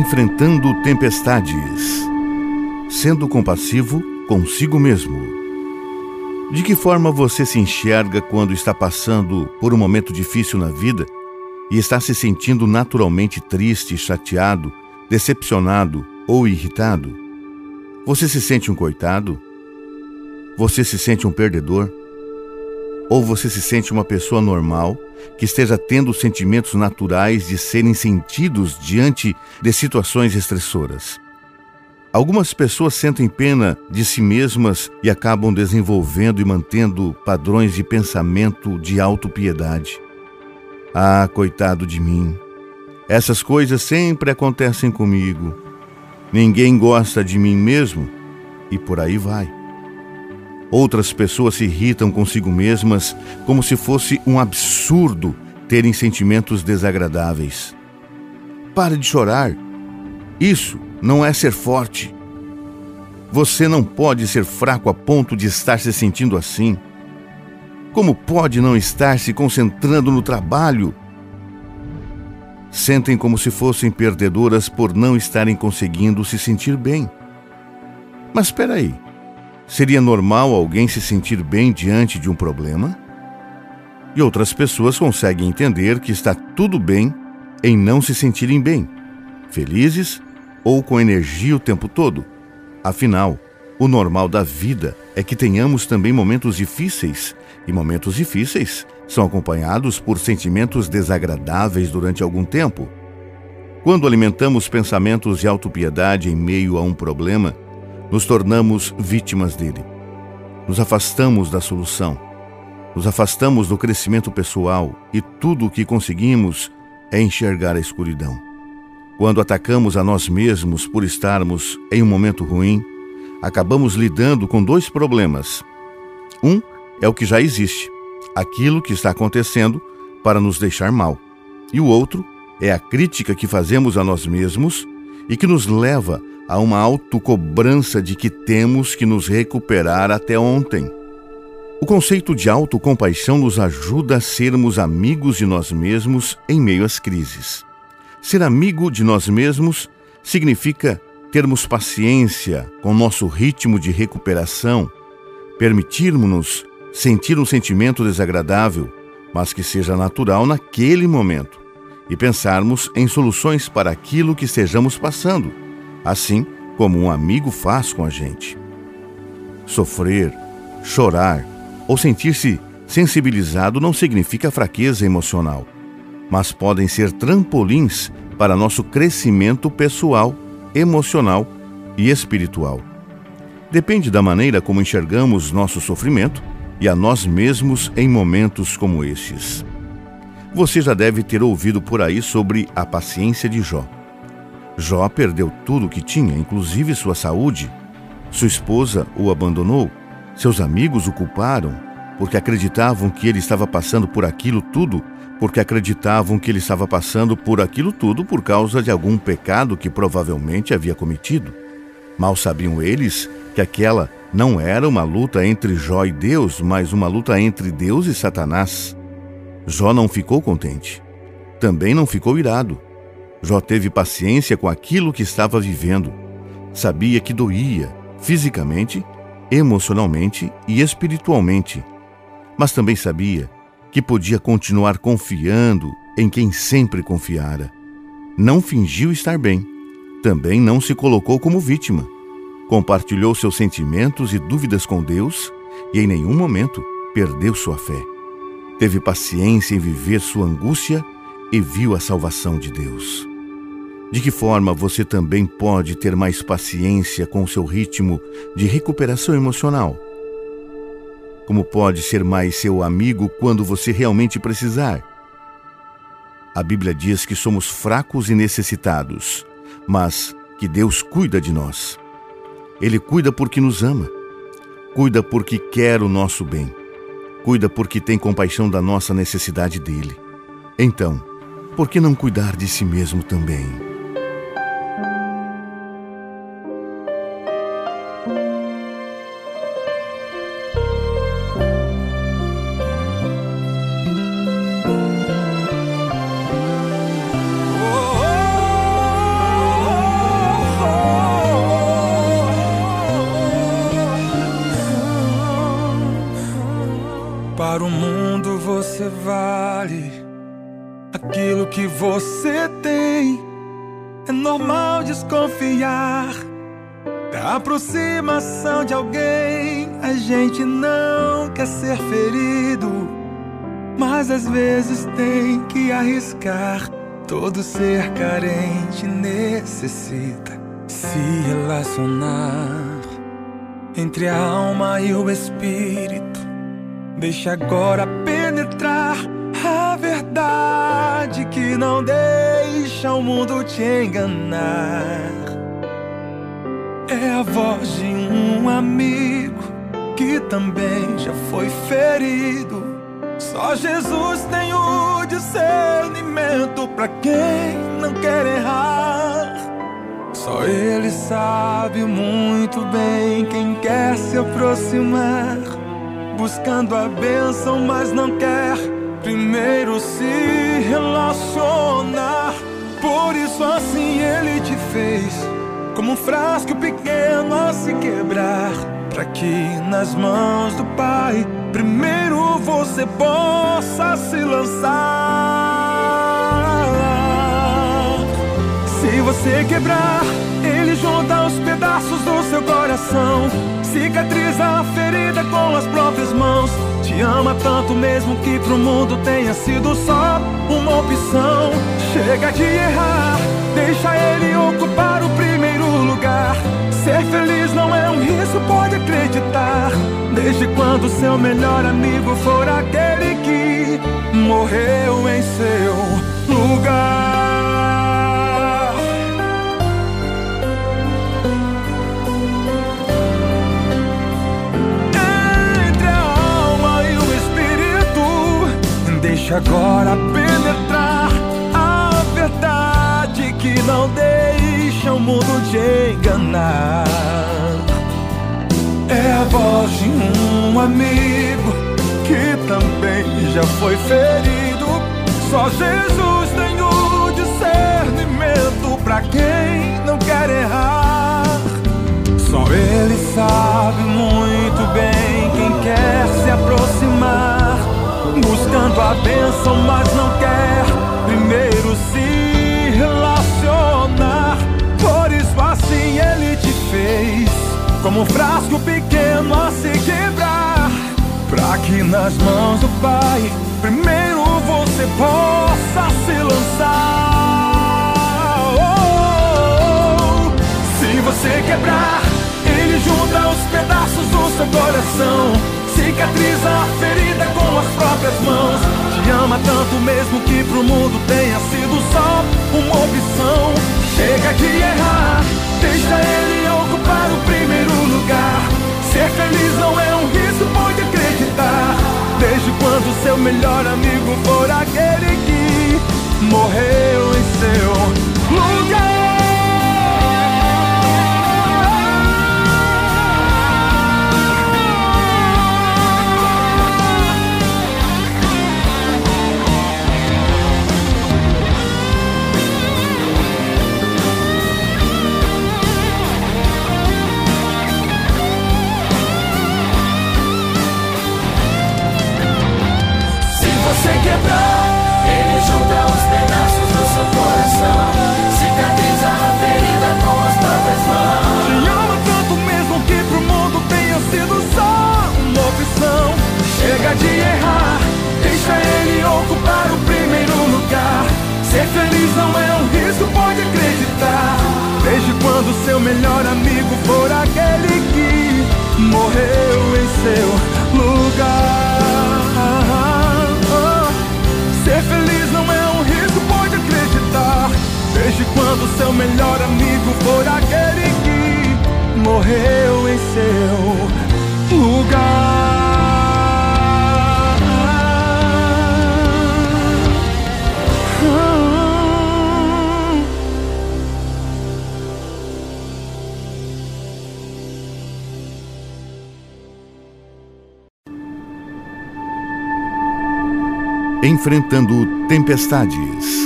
Enfrentando tempestades. Sendo compassivo consigo mesmo. De que forma você se enxerga quando está passando por um momento difícil na vida e está se sentindo naturalmente triste, chateado, decepcionado ou irritado? Você se sente um coitado? Você se sente um perdedor? Ou você se sente uma pessoa normal que esteja tendo os sentimentos naturais de serem sentidos diante de situações estressoras? Algumas pessoas sentem pena de si mesmas e acabam desenvolvendo e mantendo padrões de pensamento de autopiedade. Ah, coitado de mim. Essas coisas sempre acontecem comigo. Ninguém gosta de mim mesmo e por aí vai. Outras pessoas se irritam consigo mesmas como se fosse um absurdo terem sentimentos desagradáveis. Pare de chorar. Isso não é ser forte. Você não pode ser fraco a ponto de estar se sentindo assim. Como pode não estar se concentrando no trabalho? Sentem como se fossem perdedoras por não estarem conseguindo se sentir bem. Mas espera aí. Seria normal alguém se sentir bem diante de um problema? E outras pessoas conseguem entender que está tudo bem em não se sentirem bem. felizes ou com energia o tempo todo. Afinal, o normal da vida é que tenhamos também momentos difíceis, e momentos difíceis são acompanhados por sentimentos desagradáveis durante algum tempo. Quando alimentamos pensamentos de autopiedade em meio a um problema, nos tornamos vítimas dele. Nos afastamos da solução. Nos afastamos do crescimento pessoal e tudo o que conseguimos é enxergar a escuridão. Quando atacamos a nós mesmos por estarmos em um momento ruim, acabamos lidando com dois problemas. Um é o que já existe, aquilo que está acontecendo para nos deixar mal. E o outro é a crítica que fazemos a nós mesmos e que nos leva a uma autocobrança de que temos que nos recuperar até ontem. O conceito de autocompaixão nos ajuda a sermos amigos de nós mesmos em meio às crises. Ser amigo de nós mesmos significa termos paciência com nosso ritmo de recuperação, permitirmos-nos sentir um sentimento desagradável, mas que seja natural naquele momento, e pensarmos em soluções para aquilo que estejamos passando, assim como um amigo faz com a gente. Sofrer, chorar, ou sentir-se sensibilizado não significa fraqueza emocional, mas podem ser trampolins para nosso crescimento pessoal, emocional e espiritual. Depende da maneira como enxergamos nosso sofrimento e a nós mesmos em momentos como estes. Você já deve ter ouvido por aí sobre a paciência de Jó. Jó perdeu tudo o que tinha, inclusive sua saúde. Sua esposa o abandonou seus amigos o culparam porque acreditavam que ele estava passando por aquilo tudo, porque acreditavam que ele estava passando por aquilo tudo por causa de algum pecado que provavelmente havia cometido. Mal sabiam eles que aquela não era uma luta entre Jó e Deus, mas uma luta entre Deus e Satanás. Jó não ficou contente. Também não ficou irado. Jó teve paciência com aquilo que estava vivendo. Sabia que doía, fisicamente emocionalmente e espiritualmente, mas também sabia que podia continuar confiando em quem sempre confiara. Não fingiu estar bem, também não se colocou como vítima. Compartilhou seus sentimentos e dúvidas com Deus e em nenhum momento perdeu sua fé. Teve paciência em viver sua angústia e viu a salvação de Deus. De que forma você também pode ter mais paciência com seu ritmo de recuperação emocional? Como pode ser mais seu amigo quando você realmente precisar? A Bíblia diz que somos fracos e necessitados, mas que Deus cuida de nós. Ele cuida porque nos ama, cuida porque quer o nosso bem, cuida porque tem compaixão da nossa necessidade dele. Então, por que não cuidar de si mesmo também? De alguém. A gente não quer ser ferido, mas às vezes tem que arriscar. Todo ser carente necessita se relacionar entre a alma e o espírito Deixa agora penetrar a verdade que não deixa o mundo te enganar. É a voz de um amigo que também já foi ferido. Só Jesus tem o discernimento para quem não quer errar. Só Ele sabe muito bem quem quer se aproximar buscando a bênção, mas não quer primeiro se relacionar. Por isso assim ele te fez, como um frasco pequeno a se quebrar, para que nas mãos do Pai primeiro você possa se lançar. Se você quebrar, ele junta os pedaços do seu coração. Cicatriza a ferida com as próprias mãos. Te ama tanto mesmo que pro mundo tenha sido só uma opção. Chega de errar, deixa ele ocupar o primeiro Ser feliz não é um risco, pode acreditar. Desde quando seu melhor amigo for aquele que morreu em seu lugar. Deixa agora enganar. É a voz de um amigo que também já foi ferido. Só Jesus tem o discernimento pra quem não quer errar. Só Ele sabe muito bem quem quer se aproximar buscando a bênção, mas não quer como um frasco pequeno a se quebrar, para que nas mãos do Pai primeiro você possa se lançar. Oh, se você quebrar, ele junta os pedaços do seu coração. Cicatriza a ferida com as próprias mãos. Te ama tanto mesmo que pro mundo tenha sido só uma opção Chega de errar, deixa ele ocupar o primeiro lugar. Ser feliz não é um risco, pode acreditar. Desde quando seu melhor amigo for aquele que morreu em seu lugar Ele junta os pedaços do seu coração Cicatriza a ferida com as próprias mãos. Te ama tanto mesmo que pro mundo tenha sido só uma opção. Chega de errar, deixa ele ocupar o primeiro lugar. Ser feliz não é um risco, pode acreditar. Desde quando seu melhor amigo for aquele que morreu em seu lugar Desde quando seu melhor amigo for aquele que morreu em seu lugar. enfrentando tempestades,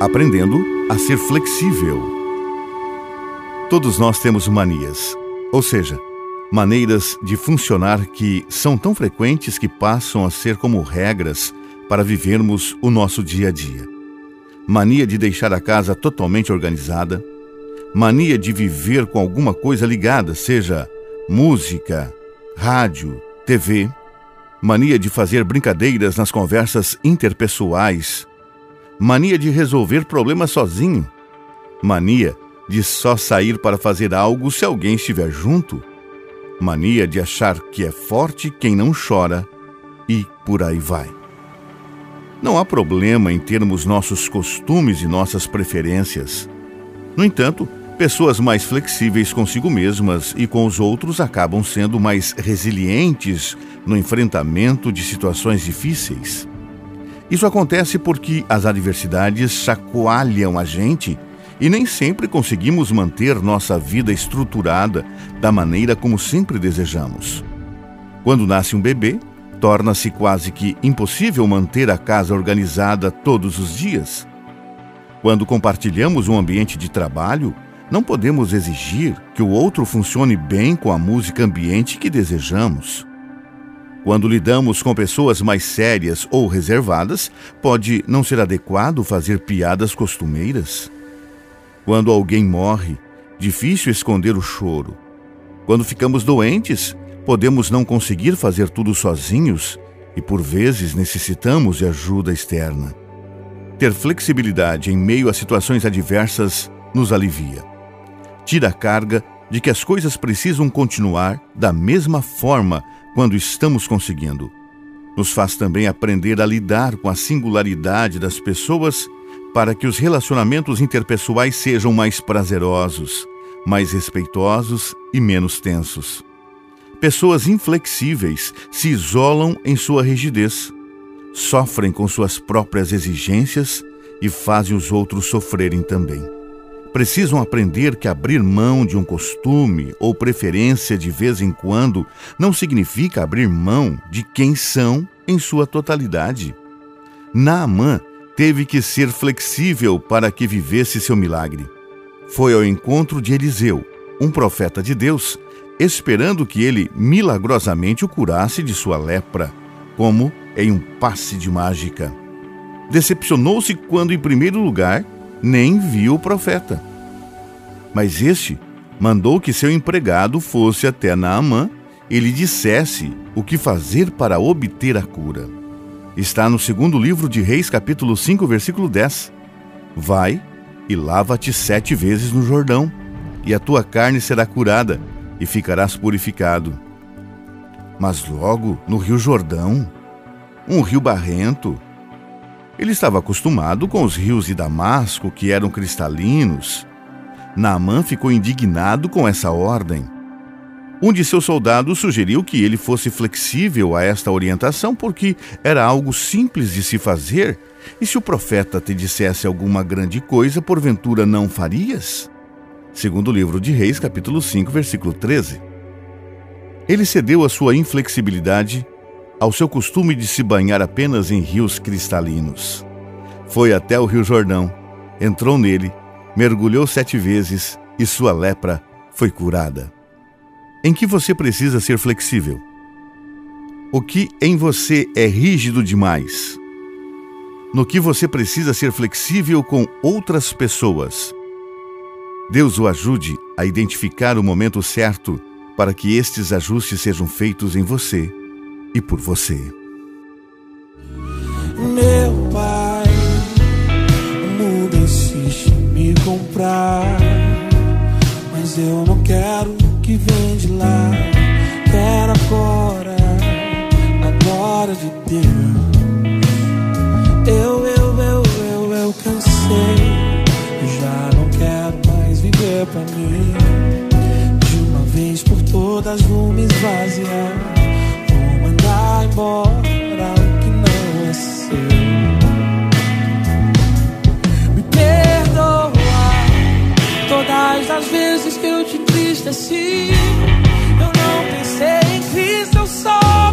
aprendendo a ser flexível. Todos nós temos manias, ou seja, maneiras de funcionar que são tão frequentes que passam a ser como regras para vivermos o nosso dia a dia. Mania de deixar a casa totalmente organizada, mania de viver com alguma coisa ligada, seja música, rádio, TV, mania de fazer brincadeiras nas conversas interpessoais, mania de resolver problemas sozinho, mania de só sair para fazer algo se alguém estiver junto, mania de achar que é forte quem não chora e por aí vai. Não há problema em termos nossos costumes e nossas preferências. No entanto, Pessoas mais flexíveis consigo mesmas e com os outros acabam sendo mais resilientes no enfrentamento de situações difíceis. Isso acontece porque as adversidades chacoalham a gente e nem sempre conseguimos manter nossa vida estruturada da maneira como sempre desejamos. Quando nasce um bebê, torna-se quase que impossível manter a casa organizada todos os dias. Quando compartilhamos um ambiente de trabalho, não podemos exigir que o outro funcione bem com a música ambiente que desejamos. Quando lidamos com pessoas mais sérias ou reservadas, pode não ser adequado fazer piadas costumeiras. Quando alguém morre, difícil esconder o choro. Quando ficamos doentes, podemos não conseguir fazer tudo sozinhos e por vezes necessitamos de ajuda externa. Ter flexibilidade em meio a situações adversas nos alivia. Tira a carga de que as coisas precisam continuar da mesma forma quando estamos conseguindo. Nos faz também aprender a lidar com a singularidade das pessoas para que os relacionamentos interpessoais sejam mais prazerosos, mais respeitosos e menos tensos. Pessoas inflexíveis se isolam em sua rigidez, sofrem com suas próprias exigências e fazem os outros sofrerem também. Precisam aprender que abrir mão de um costume ou preferência de vez em quando não significa abrir mão de quem são em sua totalidade. Naamã teve que ser flexível para que vivesse seu milagre. Foi ao encontro de Eliseu, um profeta de Deus, esperando que ele milagrosamente o curasse de sua lepra, como em um passe de mágica. Decepcionou-se quando, em primeiro lugar, nem viu o profeta. Mas este mandou que seu empregado fosse até Naamã e lhe dissesse o que fazer para obter a cura. Está no segundo livro de Reis, capítulo 5, versículo 10. Vai e lava-te sete vezes no Jordão, e a tua carne será curada, e ficarás purificado. Mas logo no Rio Jordão, um rio barrento, ele estava acostumado com os rios de Damasco, que eram cristalinos. Naamã ficou indignado com essa ordem. Um de seus soldados sugeriu que ele fosse flexível a esta orientação porque era algo simples de se fazer, e se o profeta te dissesse alguma grande coisa, porventura não farias? segundo o livro de Reis, capítulo 5, versículo 13. Ele cedeu a sua inflexibilidade ao seu costume de se banhar apenas em rios cristalinos. Foi até o Rio Jordão, entrou nele, mergulhou sete vezes e sua lepra foi curada. Em que você precisa ser flexível? O que em você é rígido demais? No que você precisa ser flexível com outras pessoas? Deus o ajude a identificar o momento certo para que estes ajustes sejam feitos em você e por você. Meu pai, o mundo insiste em me comprar, mas eu não quero o que vem de lá. Quero agora, agora de Deus. Eu, eu, eu, eu, eu cansei. Já não quero mais viver pra mim. De uma vez por todas vou me esvaziar. Embora o que não é seu. Me perdoa todas as vezes que eu te entristeci. Eu não pensei em Cristo, eu só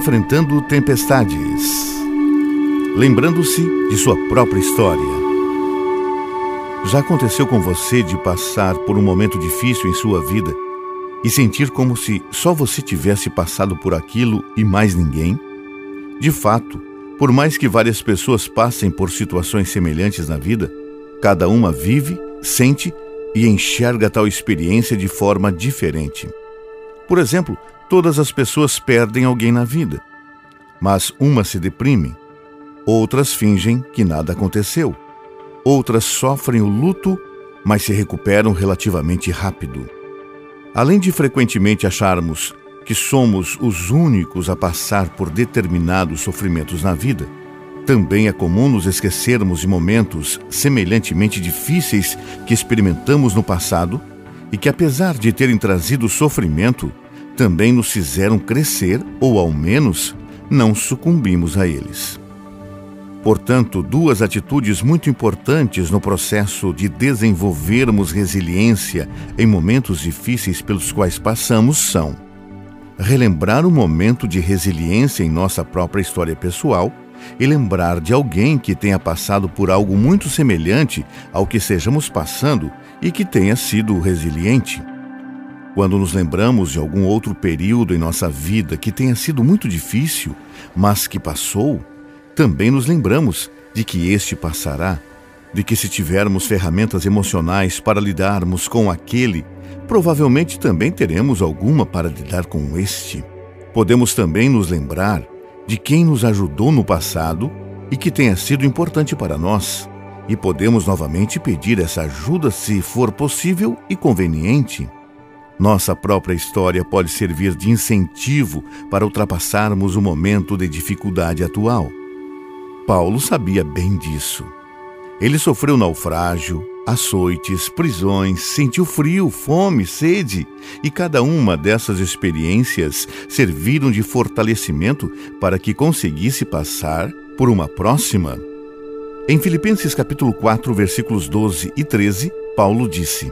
Enfrentando tempestades. Lembrando-se de sua própria história. Já aconteceu com você de passar por um momento difícil em sua vida e sentir como se só você tivesse passado por aquilo e mais ninguém? De fato, por mais que várias pessoas passem por situações semelhantes na vida, cada uma vive, sente e enxerga tal experiência de forma diferente. Por exemplo, todas as pessoas perdem alguém na vida, mas umas se deprimem, outras fingem que nada aconteceu, outras sofrem o luto, mas se recuperam relativamente rápido. Além de frequentemente acharmos que somos os únicos a passar por determinados sofrimentos na vida, também é comum nos esquecermos de momentos semelhantemente difíceis que experimentamos no passado e que, apesar de terem trazido sofrimento, também nos fizeram crescer ou, ao menos, não sucumbimos a eles. Portanto, duas atitudes muito importantes no processo de desenvolvermos resiliência em momentos difíceis pelos quais passamos são relembrar o momento de resiliência em nossa própria história pessoal e lembrar de alguém que tenha passado por algo muito semelhante ao que estejamos passando e que tenha sido resiliente. Quando nos lembramos de algum outro período em nossa vida que tenha sido muito difícil, mas que passou, também nos lembramos de que este passará, de que se tivermos ferramentas emocionais para lidarmos com aquele, provavelmente também teremos alguma para lidar com este. Podemos também nos lembrar de quem nos ajudou no passado e que tenha sido importante para nós, e podemos novamente pedir essa ajuda se for possível e conveniente. Nossa própria história pode servir de incentivo para ultrapassarmos o momento de dificuldade atual. Paulo sabia bem disso. Ele sofreu naufrágio, açoites, prisões, sentiu frio, fome, sede, e cada uma dessas experiências serviram de fortalecimento para que conseguisse passar por uma próxima. Em Filipenses capítulo 4, versículos 12 e 13, Paulo disse: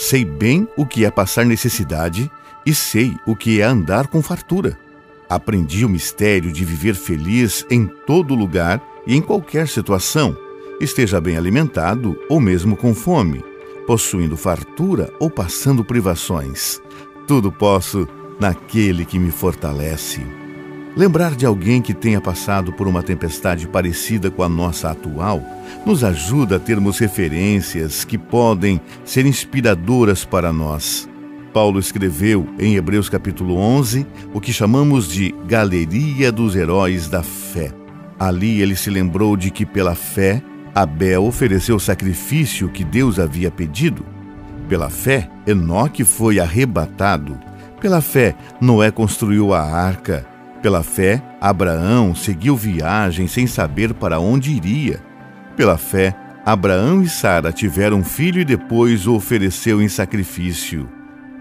Sei bem o que é passar necessidade e sei o que é andar com fartura. Aprendi o mistério de viver feliz em todo lugar e em qualquer situação, esteja bem alimentado ou mesmo com fome, possuindo fartura ou passando privações. Tudo posso naquele que me fortalece. Lembrar de alguém que tenha passado por uma tempestade parecida com a nossa atual nos ajuda a termos referências que podem ser inspiradoras para nós. Paulo escreveu em Hebreus capítulo 11 o que chamamos de Galeria dos Heróis da Fé. Ali ele se lembrou de que pela fé Abel ofereceu o sacrifício que Deus havia pedido. Pela fé, Enoque foi arrebatado. Pela fé, Noé construiu a arca. Pela fé, Abraão seguiu viagem sem saber para onde iria. Pela fé, Abraão e Sara tiveram um filho e depois o ofereceu em sacrifício.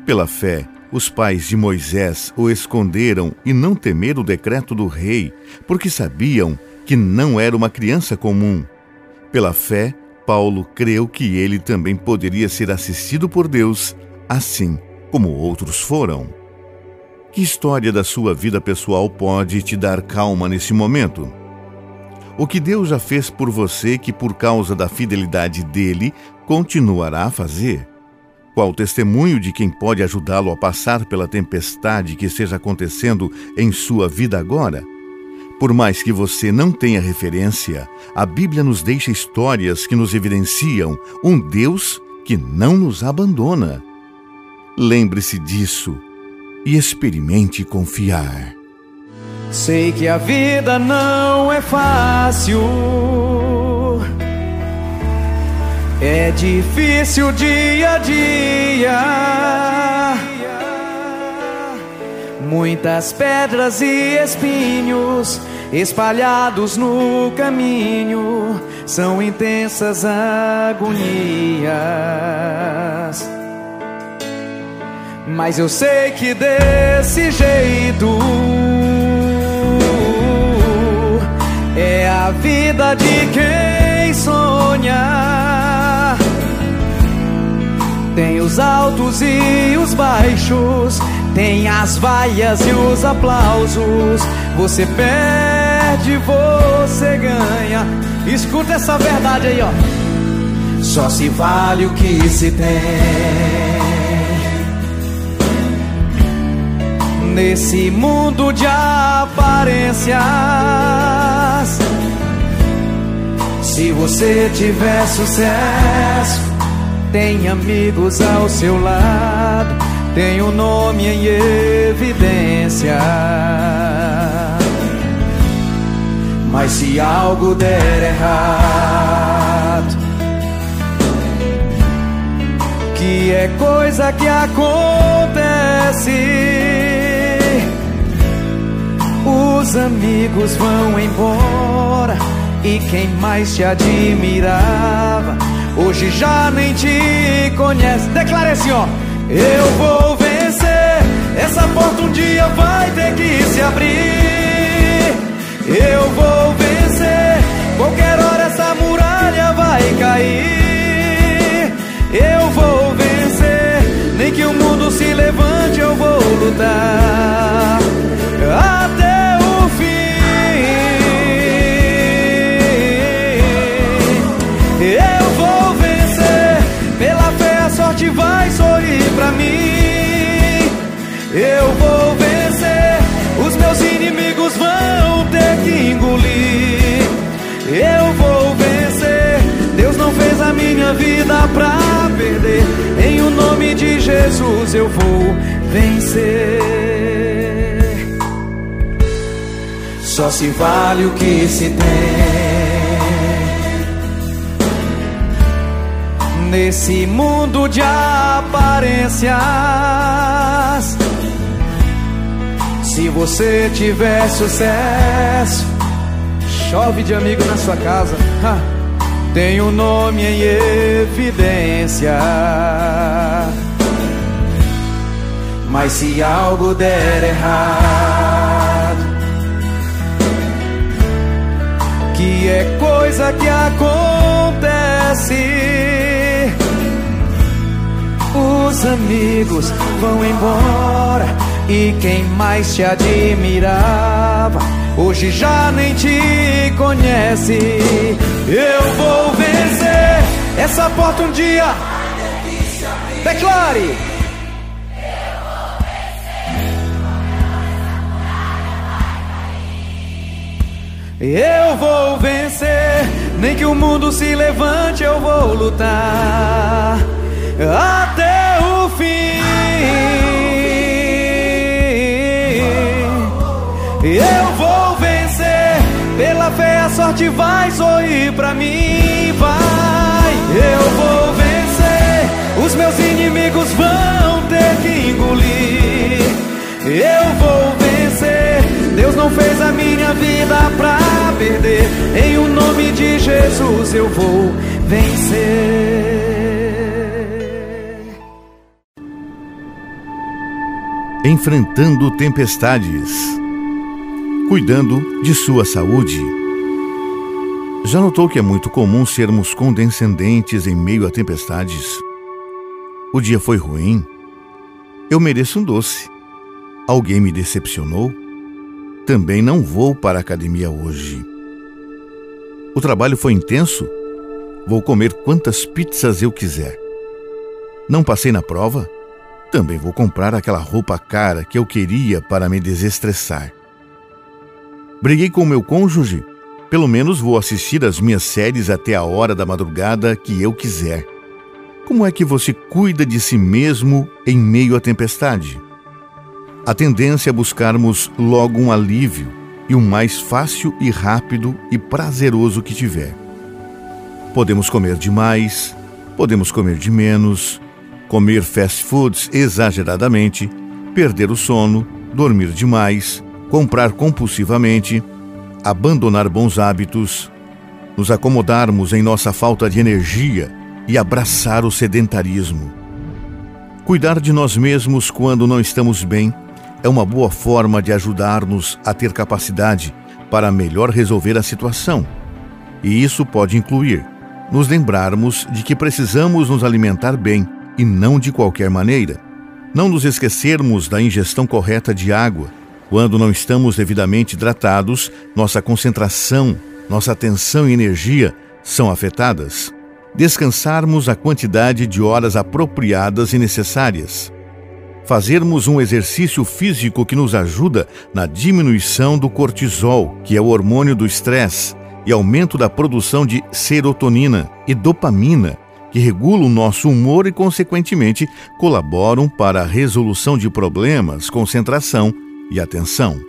Pela fé, os pais de Moisés o esconderam e não temeram o decreto do rei, porque sabiam que não era uma criança comum. Pela fé, Paulo creu que ele também poderia ser assistido por Deus, assim como outros foram. Que história da sua vida pessoal pode te dar calma nesse momento? o que Deus já fez por você que, por causa da fidelidade dele, continuará a fazer? Qual testemunho de quem pode ajudá-lo a passar pela tempestade que esteja acontecendo em sua vida agora? Por mais que você não tenha referência, a Bíblia nos deixa histórias que nos evidenciam um Deus que não nos abandona. Lembre-se disso e experimente confiar. Sei que a vida não é fácil. É difícil dia a dia. Muitas pedras e espinhos espalhados no caminho são intensas agonias. Mas eu sei que desse jeito é a vida de quem sonha. Tem os altos e os baixos, tem as vaias e os aplausos. Você perde, você ganha. Escuta essa verdade aí, ó. Só se vale o que se tem. Nesse mundo de aparências. Se você tiver sucesso, tem amigos ao seu lado, tem o um nome em evidência. Mas se algo der errado, que é coisa que acontece os amigos vão embora e quem mais te admirava hoje já nem te conhece. Declare assim, ó: Eu vou vencer. Essa porta um dia vai ter que se abrir. Eu vou vencer. Qualquer hora essa muralha vai cair. Eu vou vencer. Nem que o mundo se levante, eu vou lutar. Até Eu vou vencer, os meus inimigos vão ter que engolir. Eu vou vencer, Deus não fez a minha vida pra perder. Em o nome de Jesus eu vou vencer. Só se vale o que se tem. nesse mundo de aparências. Se você tiver sucesso, chove de amigo na sua casa. Ha, tem o um nome em evidência. Mas se algo der errado, que é coisa que acontece os amigos vão embora e quem mais te admirava hoje já nem te conhece. Eu vou vencer essa porta um dia. Declare. Eu vou vencer, nem que o mundo se levante, eu vou lutar até o fim. Eu vou vencer, pela fé a sorte vai sorrir pra mim, vai. Eu vou vencer, os meus inimigos vão ter que engolir. Eu vou vencer, Deus não fez a minha vida pra perder. Em o nome de Jesus eu vou vencer. enfrentando tempestades, cuidando de sua saúde. Já notou que é muito comum sermos condescendentes em meio a tempestades? O dia foi ruim? Eu mereço um doce. Alguém me decepcionou? Também não vou para a academia hoje. O trabalho foi intenso? Vou comer quantas pizzas eu quiser. Não passei na prova? Também vou comprar aquela roupa cara que eu queria para me desestressar. Briguei com meu cônjuge? Pelo menos vou assistir as minhas séries até a hora da madrugada que eu quiser. Como é que você cuida de si mesmo em meio à tempestade? A tendência é buscarmos logo um alívio e o mais fácil e rápido e prazeroso que tiver. Podemos comer demais, podemos comer de menos, comer fast foods exageradamente, perder o sono, dormir demais, comprar compulsivamente, abandonar bons hábitos, nos acomodarmos em nossa falta de energia e abraçar o sedentarismo. Cuidar de nós mesmos quando não estamos bem é uma boa forma de ajudar-nos a ter capacidade para melhor resolver a situação. E isso pode incluir nos lembrarmos de que precisamos nos alimentar bem e não de qualquer maneira. Não nos esquecermos da ingestão correta de água. Quando não estamos devidamente hidratados, nossa concentração, nossa atenção e energia são afetadas. Descansarmos a quantidade de horas apropriadas e necessárias. Fazermos um exercício físico que nos ajuda na diminuição do cortisol, que é o hormônio do estresse, e aumento da produção de serotonina e dopamina, que regulam o nosso humor e, consequentemente, colaboram para a resolução de problemas, concentração e atenção.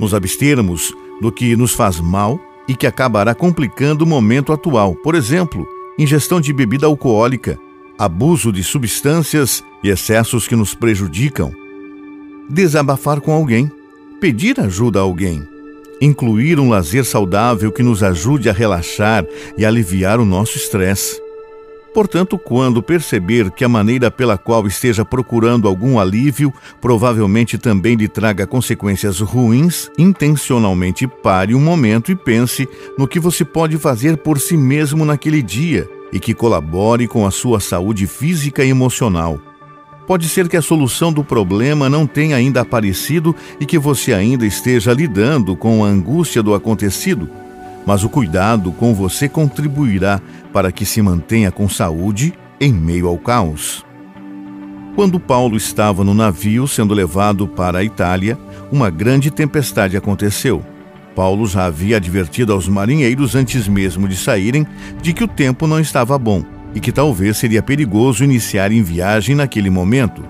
Nos abstermos do que nos faz mal e que acabará complicando o momento atual, por exemplo, ingestão de bebida alcoólica, abuso de substâncias e excessos que nos prejudicam. Desabafar com alguém, pedir ajuda a alguém, incluir um lazer saudável que nos ajude a relaxar e aliviar o nosso estresse Portanto, quando perceber que a maneira pela qual esteja procurando algum alívio provavelmente também lhe traga consequências ruins, intencionalmente pare um momento e pense no que você pode fazer por si mesmo naquele dia e que colabore com a sua saúde física e emocional. Pode ser que a solução do problema não tenha ainda aparecido e que você ainda esteja lidando com a angústia do acontecido mas o cuidado com você contribuirá para que se mantenha com saúde em meio ao caos. Quando Paulo estava no navio sendo levado para a Itália, uma grande tempestade aconteceu. Paulo já havia advertido aos marinheiros antes mesmo de saírem de que o tempo não estava bom e que talvez seria perigoso iniciar em viagem naquele momento.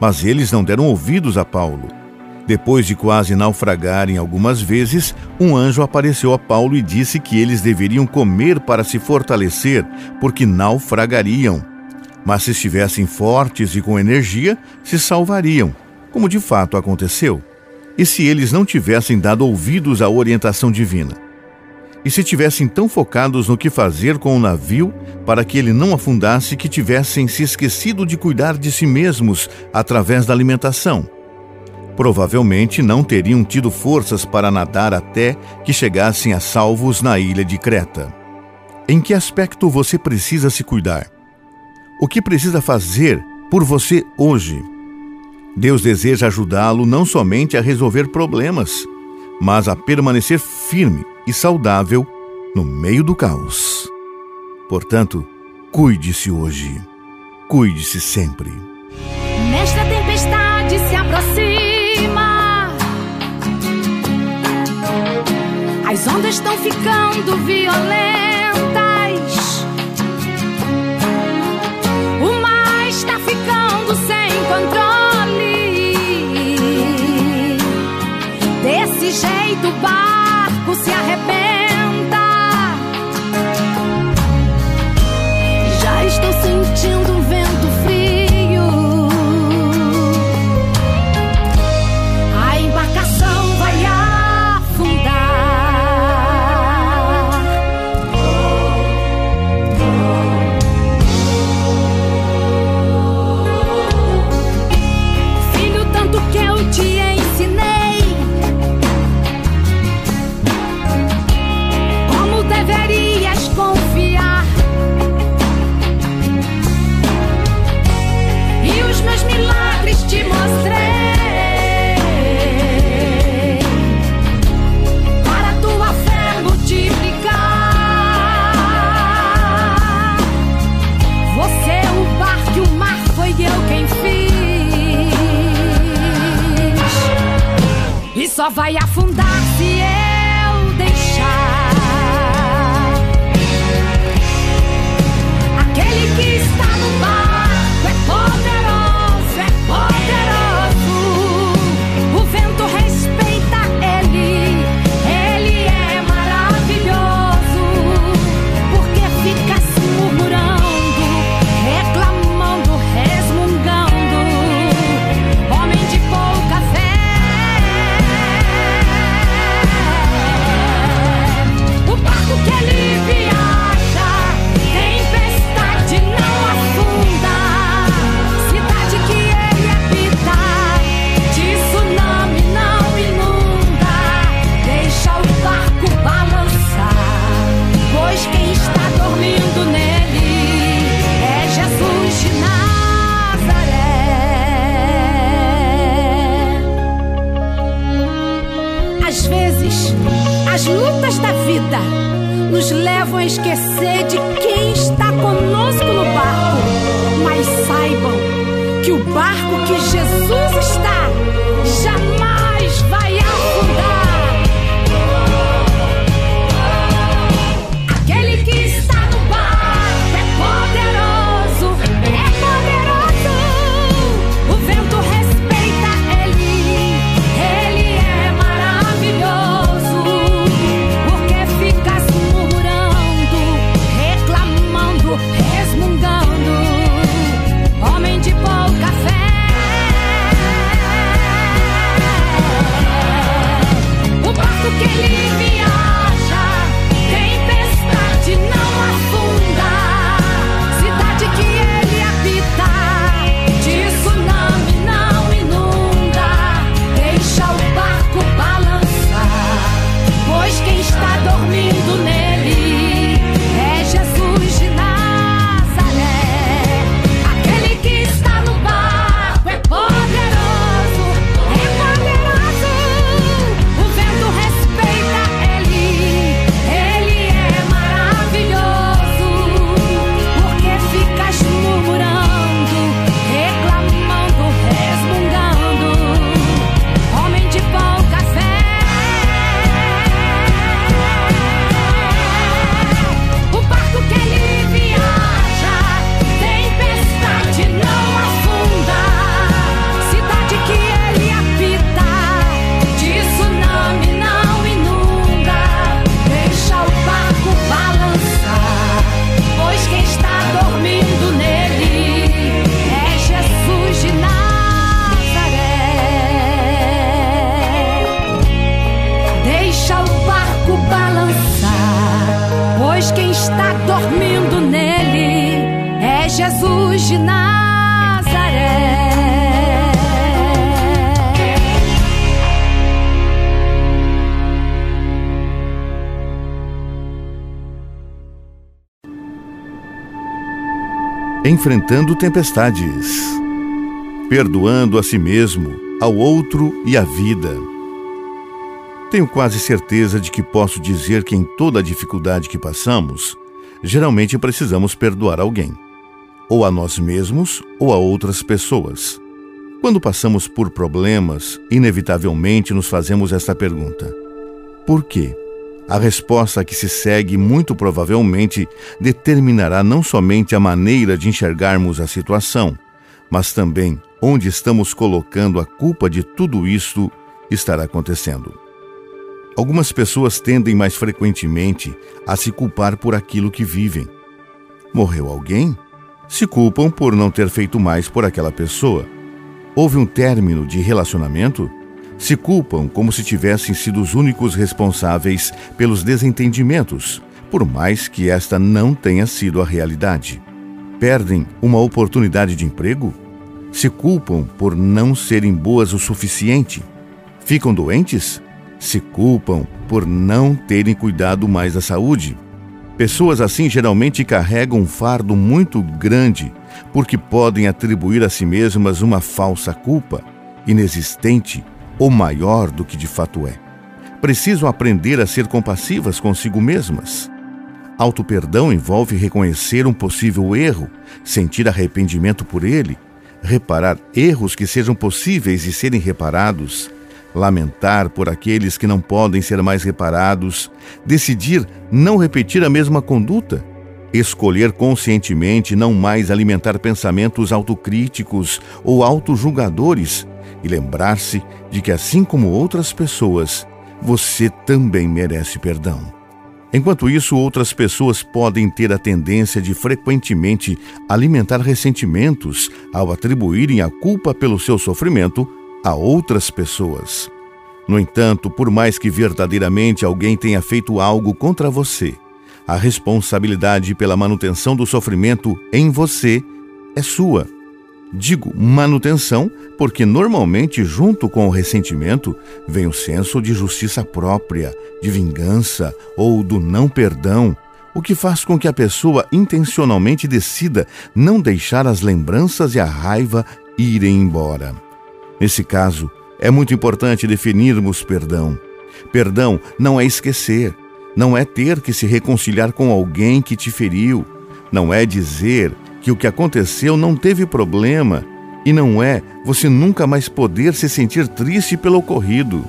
Mas eles não deram ouvidos a Paulo depois de quase naufragarem algumas vezes, um anjo apareceu a Paulo e disse que eles deveriam comer para se fortalecer, porque naufragariam. Mas se estivessem fortes e com energia, se salvariam, como de fato aconteceu. E se eles não tivessem dado ouvidos à orientação divina? E se tivessem tão focados no que fazer com o navio para que ele não afundasse que tivessem se esquecido de cuidar de si mesmos através da alimentação? Provavelmente não teriam tido forças para nadar até que chegassem a salvos na ilha de Creta. Em que aspecto você precisa se cuidar? O que precisa fazer por você hoje? Deus deseja ajudá-lo não somente a resolver problemas, mas a permanecer firme e saudável no meio do caos. Portanto, cuide-se hoje. Cuide-se sempre. As ondas estão ficando violentas. O mar está ficando sem controle. Desse jeito o barco se arrebenta. Já estou sentindo dormindo nele é Jesus de Nazaré. Enfrentando tempestades. Perdoando a si mesmo, ao outro e à vida. Tenho quase certeza de que posso dizer que em toda a dificuldade que passamos, geralmente precisamos perdoar alguém, ou a nós mesmos ou a outras pessoas. Quando passamos por problemas, inevitavelmente nos fazemos esta pergunta: por quê? A resposta que se segue muito provavelmente determinará não somente a maneira de enxergarmos a situação, mas também onde estamos colocando a culpa de tudo isto estar acontecendo. Algumas pessoas tendem mais frequentemente a se culpar por aquilo que vivem. Morreu alguém? Se culpam por não ter feito mais por aquela pessoa. Houve um término de relacionamento? Se culpam como se tivessem sido os únicos responsáveis pelos desentendimentos, por mais que esta não tenha sido a realidade. Perdem uma oportunidade de emprego? Se culpam por não serem boas o suficiente. Ficam doentes? Se culpam por não terem cuidado mais da saúde. Pessoas assim geralmente carregam um fardo muito grande porque podem atribuir a si mesmas uma falsa culpa, inexistente ou maior do que de fato é. Precisam aprender a ser compassivas consigo mesmas. Auto-perdão envolve reconhecer um possível erro, sentir arrependimento por ele, reparar erros que sejam possíveis de serem reparados, lamentar por aqueles que não podem ser mais reparados, decidir não repetir a mesma conduta, escolher conscientemente não mais alimentar pensamentos autocríticos ou autojulgadores e lembrar-se de que, assim como outras pessoas, você também merece perdão. Enquanto isso, outras pessoas podem ter a tendência de frequentemente alimentar ressentimentos ao atribuírem a culpa pelo seu sofrimento a outras pessoas. No entanto, por mais que verdadeiramente alguém tenha feito algo contra você, a responsabilidade pela manutenção do sofrimento em você é sua. Digo manutenção porque normalmente, junto com o ressentimento, vem o senso de justiça própria, de vingança ou do não perdão, o que faz com que a pessoa intencionalmente decida não deixar as lembranças e a raiva irem embora. Nesse caso, é muito importante definirmos perdão. Perdão não é esquecer, não é ter que se reconciliar com alguém que te feriu, não é dizer que o que aconteceu não teve problema e não é você nunca mais poder se sentir triste pelo ocorrido.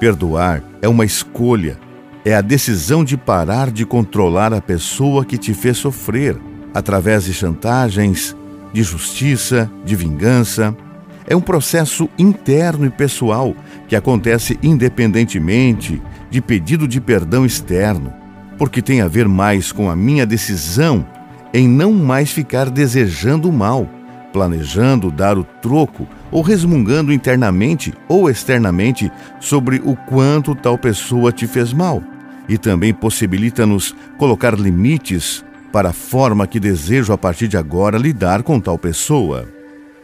Perdoar é uma escolha, é a decisão de parar de controlar a pessoa que te fez sofrer através de chantagens, de justiça, de vingança é um processo interno e pessoal que acontece independentemente de pedido de perdão externo, porque tem a ver mais com a minha decisão em não mais ficar desejando o mal, planejando dar o troco ou resmungando internamente ou externamente sobre o quanto tal pessoa te fez mal. E também possibilita-nos colocar limites para a forma que desejo a partir de agora lidar com tal pessoa.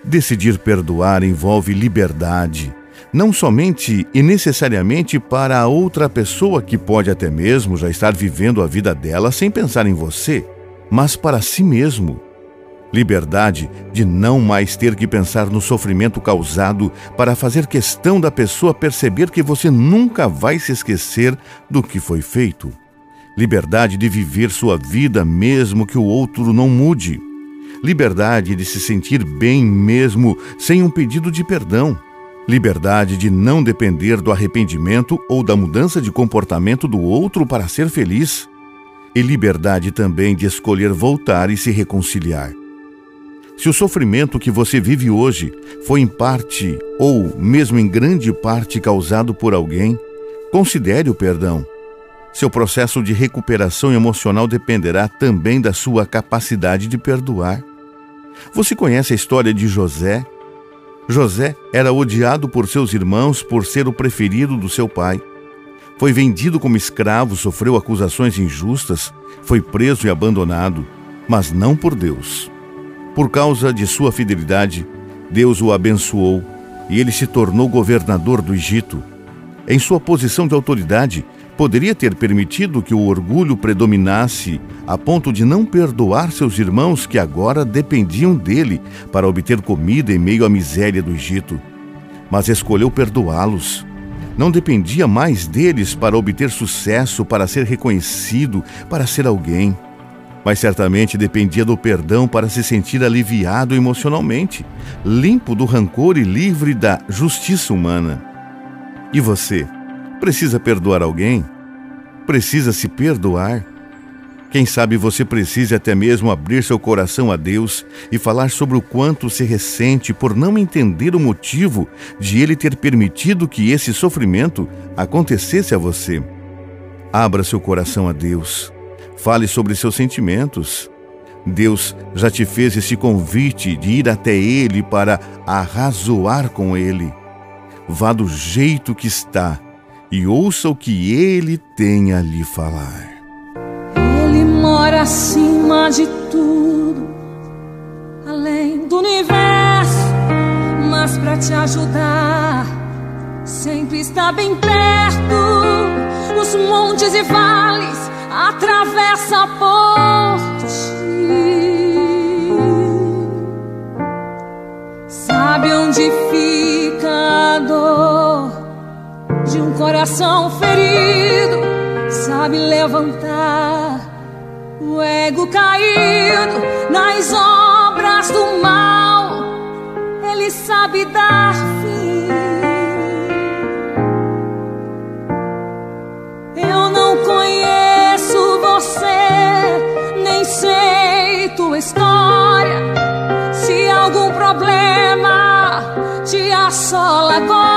Decidir perdoar envolve liberdade, não somente e necessariamente para a outra pessoa que pode até mesmo já estar vivendo a vida dela sem pensar em você, mas para si mesmo. Liberdade de não mais ter que pensar no sofrimento causado para fazer questão da pessoa perceber que você nunca vai se esquecer do que foi feito. Liberdade de viver sua vida mesmo que o outro não mude liberdade de se sentir bem mesmo sem um pedido de perdão, liberdade de não depender do arrependimento ou da mudança de comportamento do outro para ser feliz, e liberdade também de escolher voltar e se reconciliar. Se o sofrimento que você vive hoje foi em parte ou mesmo em grande parte causado por alguém, considere o perdão. Seu processo de recuperação emocional dependerá também da sua capacidade de perdoar. Você conhece a história de José? José era odiado por seus irmãos por ser o preferido do seu pai. Foi vendido como escravo, sofreu acusações injustas, foi preso e abandonado, mas não por Deus. Por causa de sua fidelidade, Deus o abençoou e ele se tornou governador do Egito. Em sua posição de autoridade, poderia ter permitido que o orgulho predominasse a ponto de não perdoar seus irmãos que agora dependiam dele para obter comida em meio à miséria do Egito. Mas escolheu perdoá-los. Não dependia mais deles para obter sucesso, para ser reconhecido, para ser alguém. Mas certamente dependia do perdão para se sentir aliviado emocionalmente, limpo do rancor e livre da justiça humana. E você? Precisa perdoar alguém? Precisa se perdoar? Quem sabe você precise até mesmo abrir seu coração a Deus e falar sobre o quanto se ressente por não entender o motivo de Ele ter permitido que esse sofrimento acontecesse a você. Abra seu coração a Deus. Fale sobre seus sentimentos. Deus já te fez esse convite de ir até Ele para arrazoar com Ele. Vá do jeito que está e ouça o que ele tem a lhe falar. Ele mora acima de tudo, além do universo, mas para te ajudar, sempre está bem perto, nos montes e vales, atravessa por ti. Sabe onde fica coração ferido sabe levantar o ego caído nas obras do mal, ele sabe dar fim. Eu não conheço você, nem sei tua história. Se algum problema te assola agora.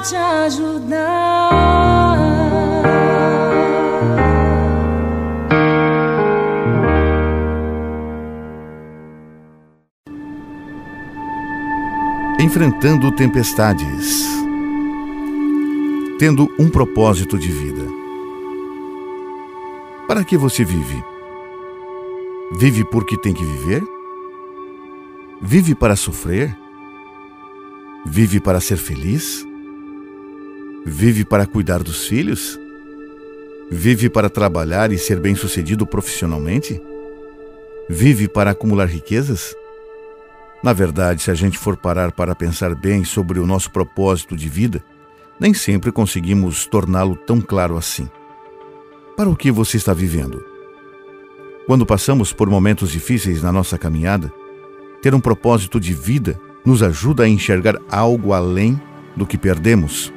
Te ajudar. Enfrentando tempestades. Tendo um propósito de vida. Para que você vive? Vive porque tem que viver? Vive para sofrer? Vive para ser feliz? Vive para cuidar dos filhos? Vive para trabalhar e ser bem-sucedido profissionalmente? Vive para acumular riquezas? Na verdade, se a gente for parar para pensar bem sobre o nosso propósito de vida, nem sempre conseguimos torná-lo tão claro assim. Para o que você está vivendo? Quando passamos por momentos difíceis na nossa caminhada, ter um propósito de vida nos ajuda a enxergar algo além do que perdemos.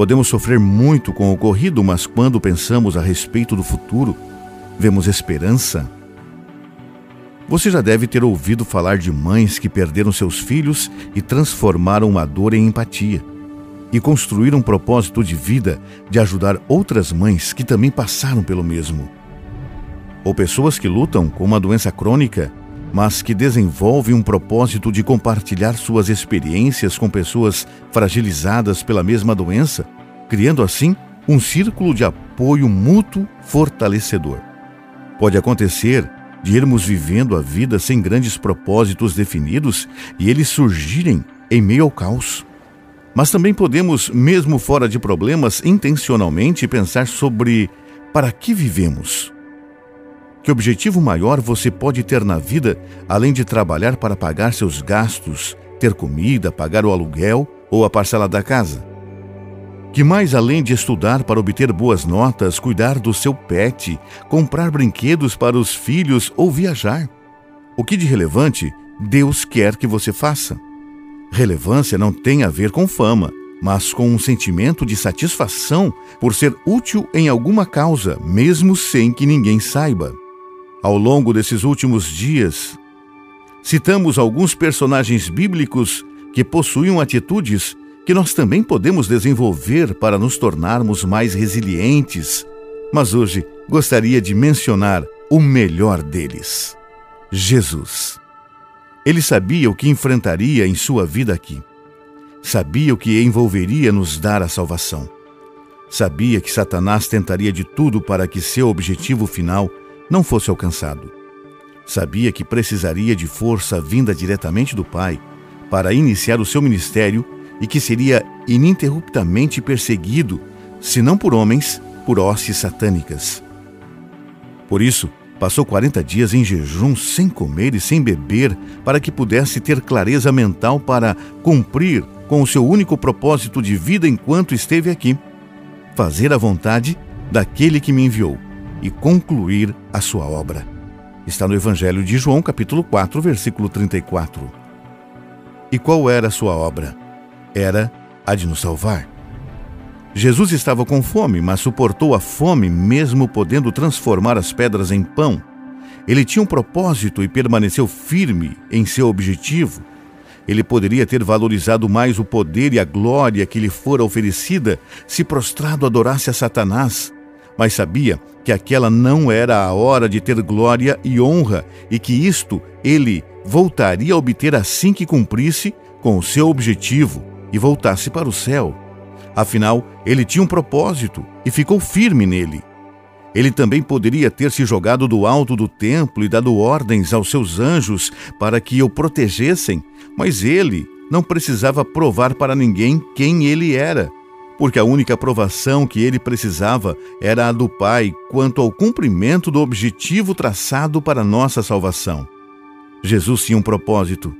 Podemos sofrer muito com o ocorrido, mas quando pensamos a respeito do futuro, vemos esperança. Você já deve ter ouvido falar de mães que perderam seus filhos e transformaram uma dor em empatia, e construíram um propósito de vida de ajudar outras mães que também passaram pelo mesmo. Ou pessoas que lutam com uma doença crônica, mas que desenvolvem um propósito de compartilhar suas experiências com pessoas fragilizadas pela mesma doença, criando assim um círculo de apoio mútuo fortalecedor. Pode acontecer de irmos vivendo a vida sem grandes propósitos definidos e eles surgirem em meio ao caos. Mas também podemos, mesmo fora de problemas, intencionalmente pensar sobre para que vivemos. Que objetivo maior você pode ter na vida além de trabalhar para pagar seus gastos, ter comida, pagar o aluguel ou a parcela da casa? Que mais além de estudar para obter boas notas, cuidar do seu pet, comprar brinquedos para os filhos ou viajar? O que de relevante Deus quer que você faça? Relevância não tem a ver com fama, mas com um sentimento de satisfação por ser útil em alguma causa, mesmo sem que ninguém saiba. Ao longo desses últimos dias, citamos alguns personagens bíblicos que possuíam atitudes que nós também podemos desenvolver para nos tornarmos mais resilientes. Mas hoje gostaria de mencionar o melhor deles: Jesus. Ele sabia o que enfrentaria em sua vida aqui. Sabia o que envolveria nos dar a salvação. Sabia que Satanás tentaria de tudo para que seu objetivo final não fosse alcançado. Sabia que precisaria de força vinda diretamente do Pai para iniciar o seu ministério e que seria ininterruptamente perseguido, se não por homens, por hostes satânicas. Por isso, passou 40 dias em jejum, sem comer e sem beber, para que pudesse ter clareza mental para cumprir com o seu único propósito de vida enquanto esteve aqui: fazer a vontade daquele que me enviou e concluir a sua obra. Está no Evangelho de João, capítulo 4, versículo 34. E qual era a sua obra? Era a de nos salvar. Jesus estava com fome, mas suportou a fome mesmo podendo transformar as pedras em pão. Ele tinha um propósito e permaneceu firme em seu objetivo, ele poderia ter valorizado mais o poder e a glória que lhe fora oferecida se prostrado adorasse a Satanás, mas sabia que aquela não era a hora de ter glória e honra e que isto ele voltaria a obter assim que cumprisse com o seu objetivo e voltasse para o céu. Afinal, ele tinha um propósito e ficou firme nele. Ele também poderia ter se jogado do alto do templo e dado ordens aos seus anjos para que o protegessem, mas ele não precisava provar para ninguém quem ele era, porque a única provação que ele precisava era a do Pai quanto ao cumprimento do objetivo traçado para nossa salvação. Jesus tinha um propósito,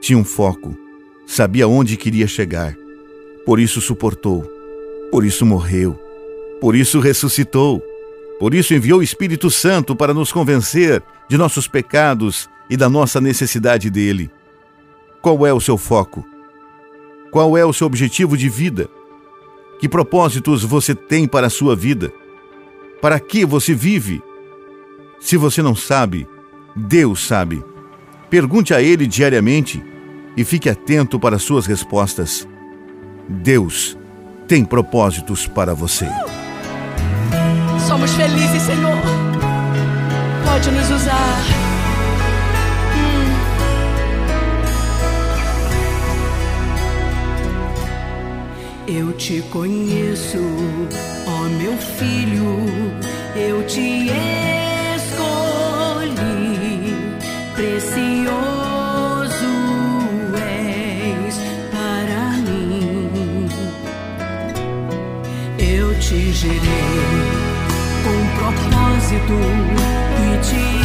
tinha um foco, sabia onde queria chegar. Por isso suportou, por isso morreu, por isso ressuscitou por isso enviou o Espírito Santo para nos convencer de nossos pecados e da nossa necessidade dele. Qual é o seu foco? Qual é o seu objetivo de vida? Que propósitos você tem para a sua vida? Para que você vive? Se você não sabe, Deus sabe. Pergunte a Ele diariamente e fique atento para suas respostas. Deus tem propósitos para você. Somos felizes, Senhor. Pode nos usar. Eu te conheço, ó meu filho, eu te escolhi, precioso és para mim. Eu te gerei com propósito e te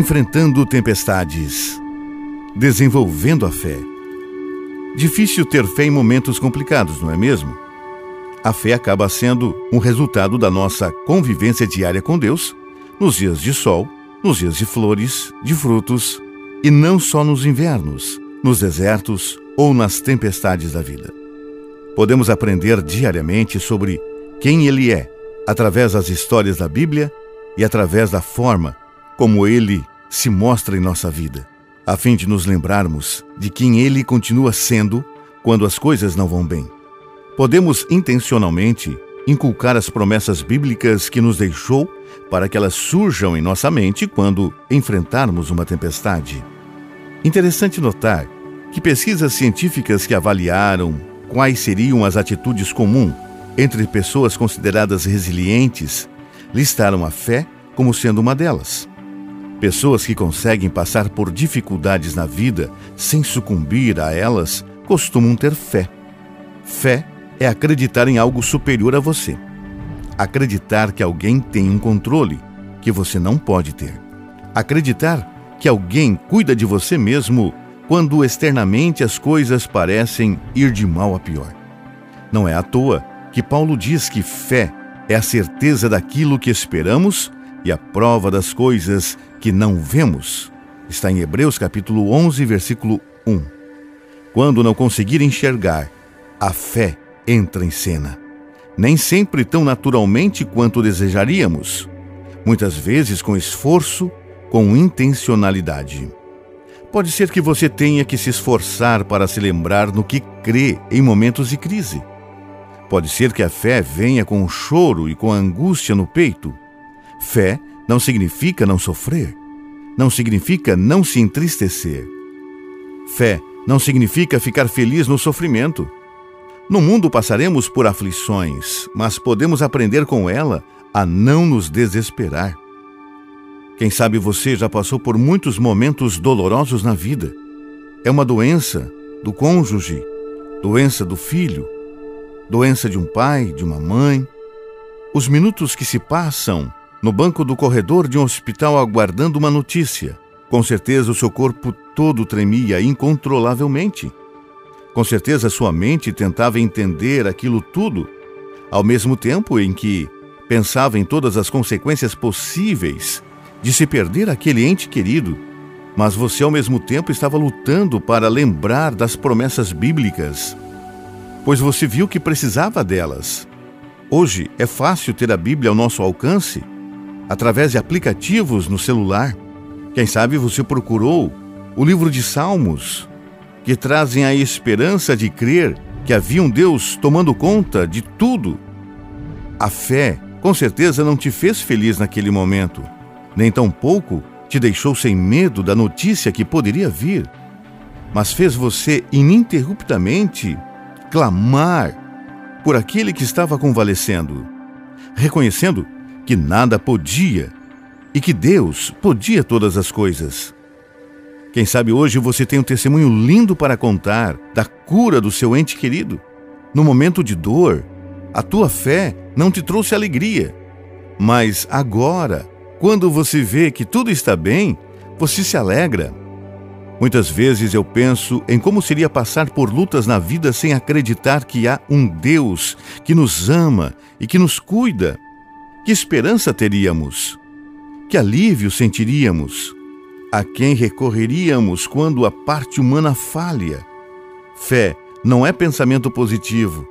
Enfrentando tempestades, desenvolvendo a fé. Difícil ter fé em momentos complicados, não é mesmo? A fé acaba sendo um resultado da nossa convivência diária com Deus, nos dias de sol, nos dias de flores, de frutos, e não só nos invernos, nos desertos ou nas tempestades da vida. Podemos aprender diariamente sobre quem Ele é, através das histórias da Bíblia e através da forma como Ele se mostra em nossa vida, a fim de nos lembrarmos de quem Ele continua sendo quando as coisas não vão bem. Podemos intencionalmente inculcar as promessas bíblicas que nos deixou para que elas surjam em nossa mente quando enfrentarmos uma tempestade. Interessante notar que pesquisas científicas que avaliaram quais seriam as atitudes comuns entre pessoas consideradas resilientes listaram a fé como sendo uma delas. Pessoas que conseguem passar por dificuldades na vida sem sucumbir a elas costumam ter fé. Fé é acreditar em algo superior a você. Acreditar que alguém tem um controle que você não pode ter. Acreditar que alguém cuida de você mesmo quando externamente as coisas parecem ir de mal a pior. Não é à toa que Paulo diz que fé é a certeza daquilo que esperamos e a prova das coisas que não vemos. Está em Hebreus capítulo 11, versículo 1. Quando não conseguir enxergar, a fé entra em cena. Nem sempre tão naturalmente quanto desejaríamos. Muitas vezes com esforço, com intencionalidade. Pode ser que você tenha que se esforçar para se lembrar no que crê em momentos de crise. Pode ser que a fé venha com choro e com angústia no peito. Fé não significa não sofrer. Não significa não se entristecer. Fé não significa ficar feliz no sofrimento. No mundo passaremos por aflições, mas podemos aprender com ela a não nos desesperar. Quem sabe você já passou por muitos momentos dolorosos na vida. É uma doença do cônjuge, doença do filho, doença de um pai, de uma mãe. Os minutos que se passam no banco do corredor de um hospital aguardando uma notícia. Com certeza o seu corpo todo tremia incontrolavelmente. Com certeza sua mente tentava entender aquilo tudo, ao mesmo tempo em que pensava em todas as consequências possíveis de se perder aquele ente querido, mas você ao mesmo tempo estava lutando para lembrar das promessas bíblicas, pois você viu que precisava delas. Hoje é fácil ter a Bíblia ao nosso alcance através de aplicativos no celular. Quem sabe você procurou o livro de Salmos, que trazem a esperança de crer que havia um Deus tomando conta de tudo. A fé, com certeza, não te fez feliz naquele momento nem tampouco te deixou sem medo da notícia que poderia vir, mas fez você ininterruptamente clamar por aquele que estava convalescendo, reconhecendo que nada podia e que Deus podia todas as coisas. Quem sabe hoje você tem um testemunho lindo para contar da cura do seu ente querido. No momento de dor, a tua fé não te trouxe alegria, mas agora quando você vê que tudo está bem, você se alegra. Muitas vezes eu penso em como seria passar por lutas na vida sem acreditar que há um Deus que nos ama e que nos cuida. Que esperança teríamos? Que alívio sentiríamos? A quem recorreríamos quando a parte humana falha? Fé não é pensamento positivo,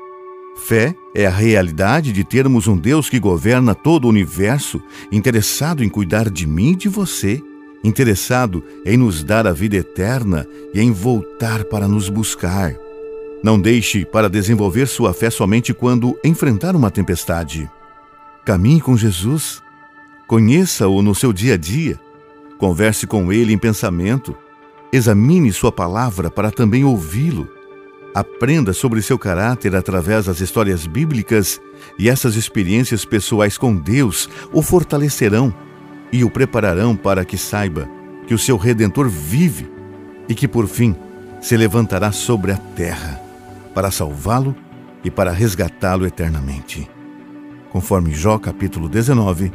Fé é a realidade de termos um Deus que governa todo o universo, interessado em cuidar de mim e de você, interessado em nos dar a vida eterna e em voltar para nos buscar. Não deixe para desenvolver sua fé somente quando enfrentar uma tempestade. Caminhe com Jesus. Conheça-o no seu dia a dia. Converse com ele em pensamento. Examine sua palavra para também ouvi-lo. Aprenda sobre seu caráter através das histórias bíblicas e essas experiências pessoais com Deus o fortalecerão e o prepararão para que saiba que o seu redentor vive e que por fim se levantará sobre a terra para salvá-lo e para resgatá-lo eternamente. Conforme Jó capítulo 19,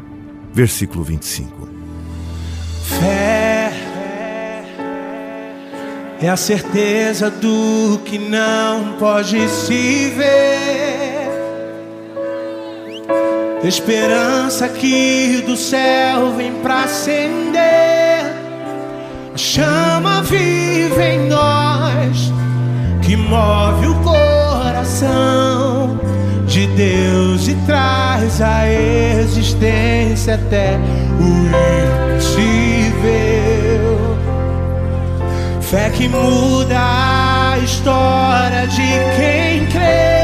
versículo 25. Fé é a certeza do que não pode se ver. Esperança que do céu vem pra acender. A chama vive em nós que move o coração de Deus e traz a existência até o impossível. Fé que muda a história de quem crê.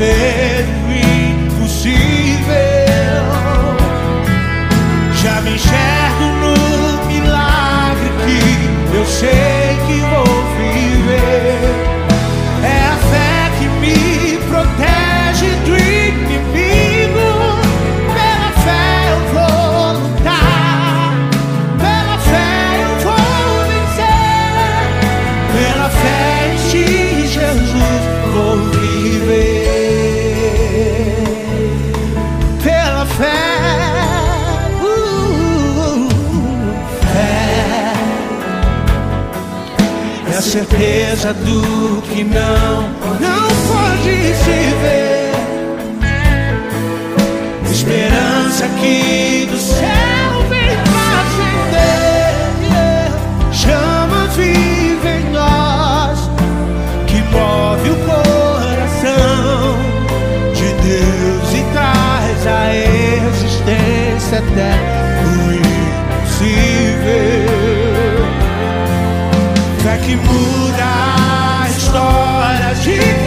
Posso certeza do que não, não pode se ver. Esperança que do céu vem acender. Chama vive em nós que move o coração de Deus e traz a existência até o impossível. Que muda a história de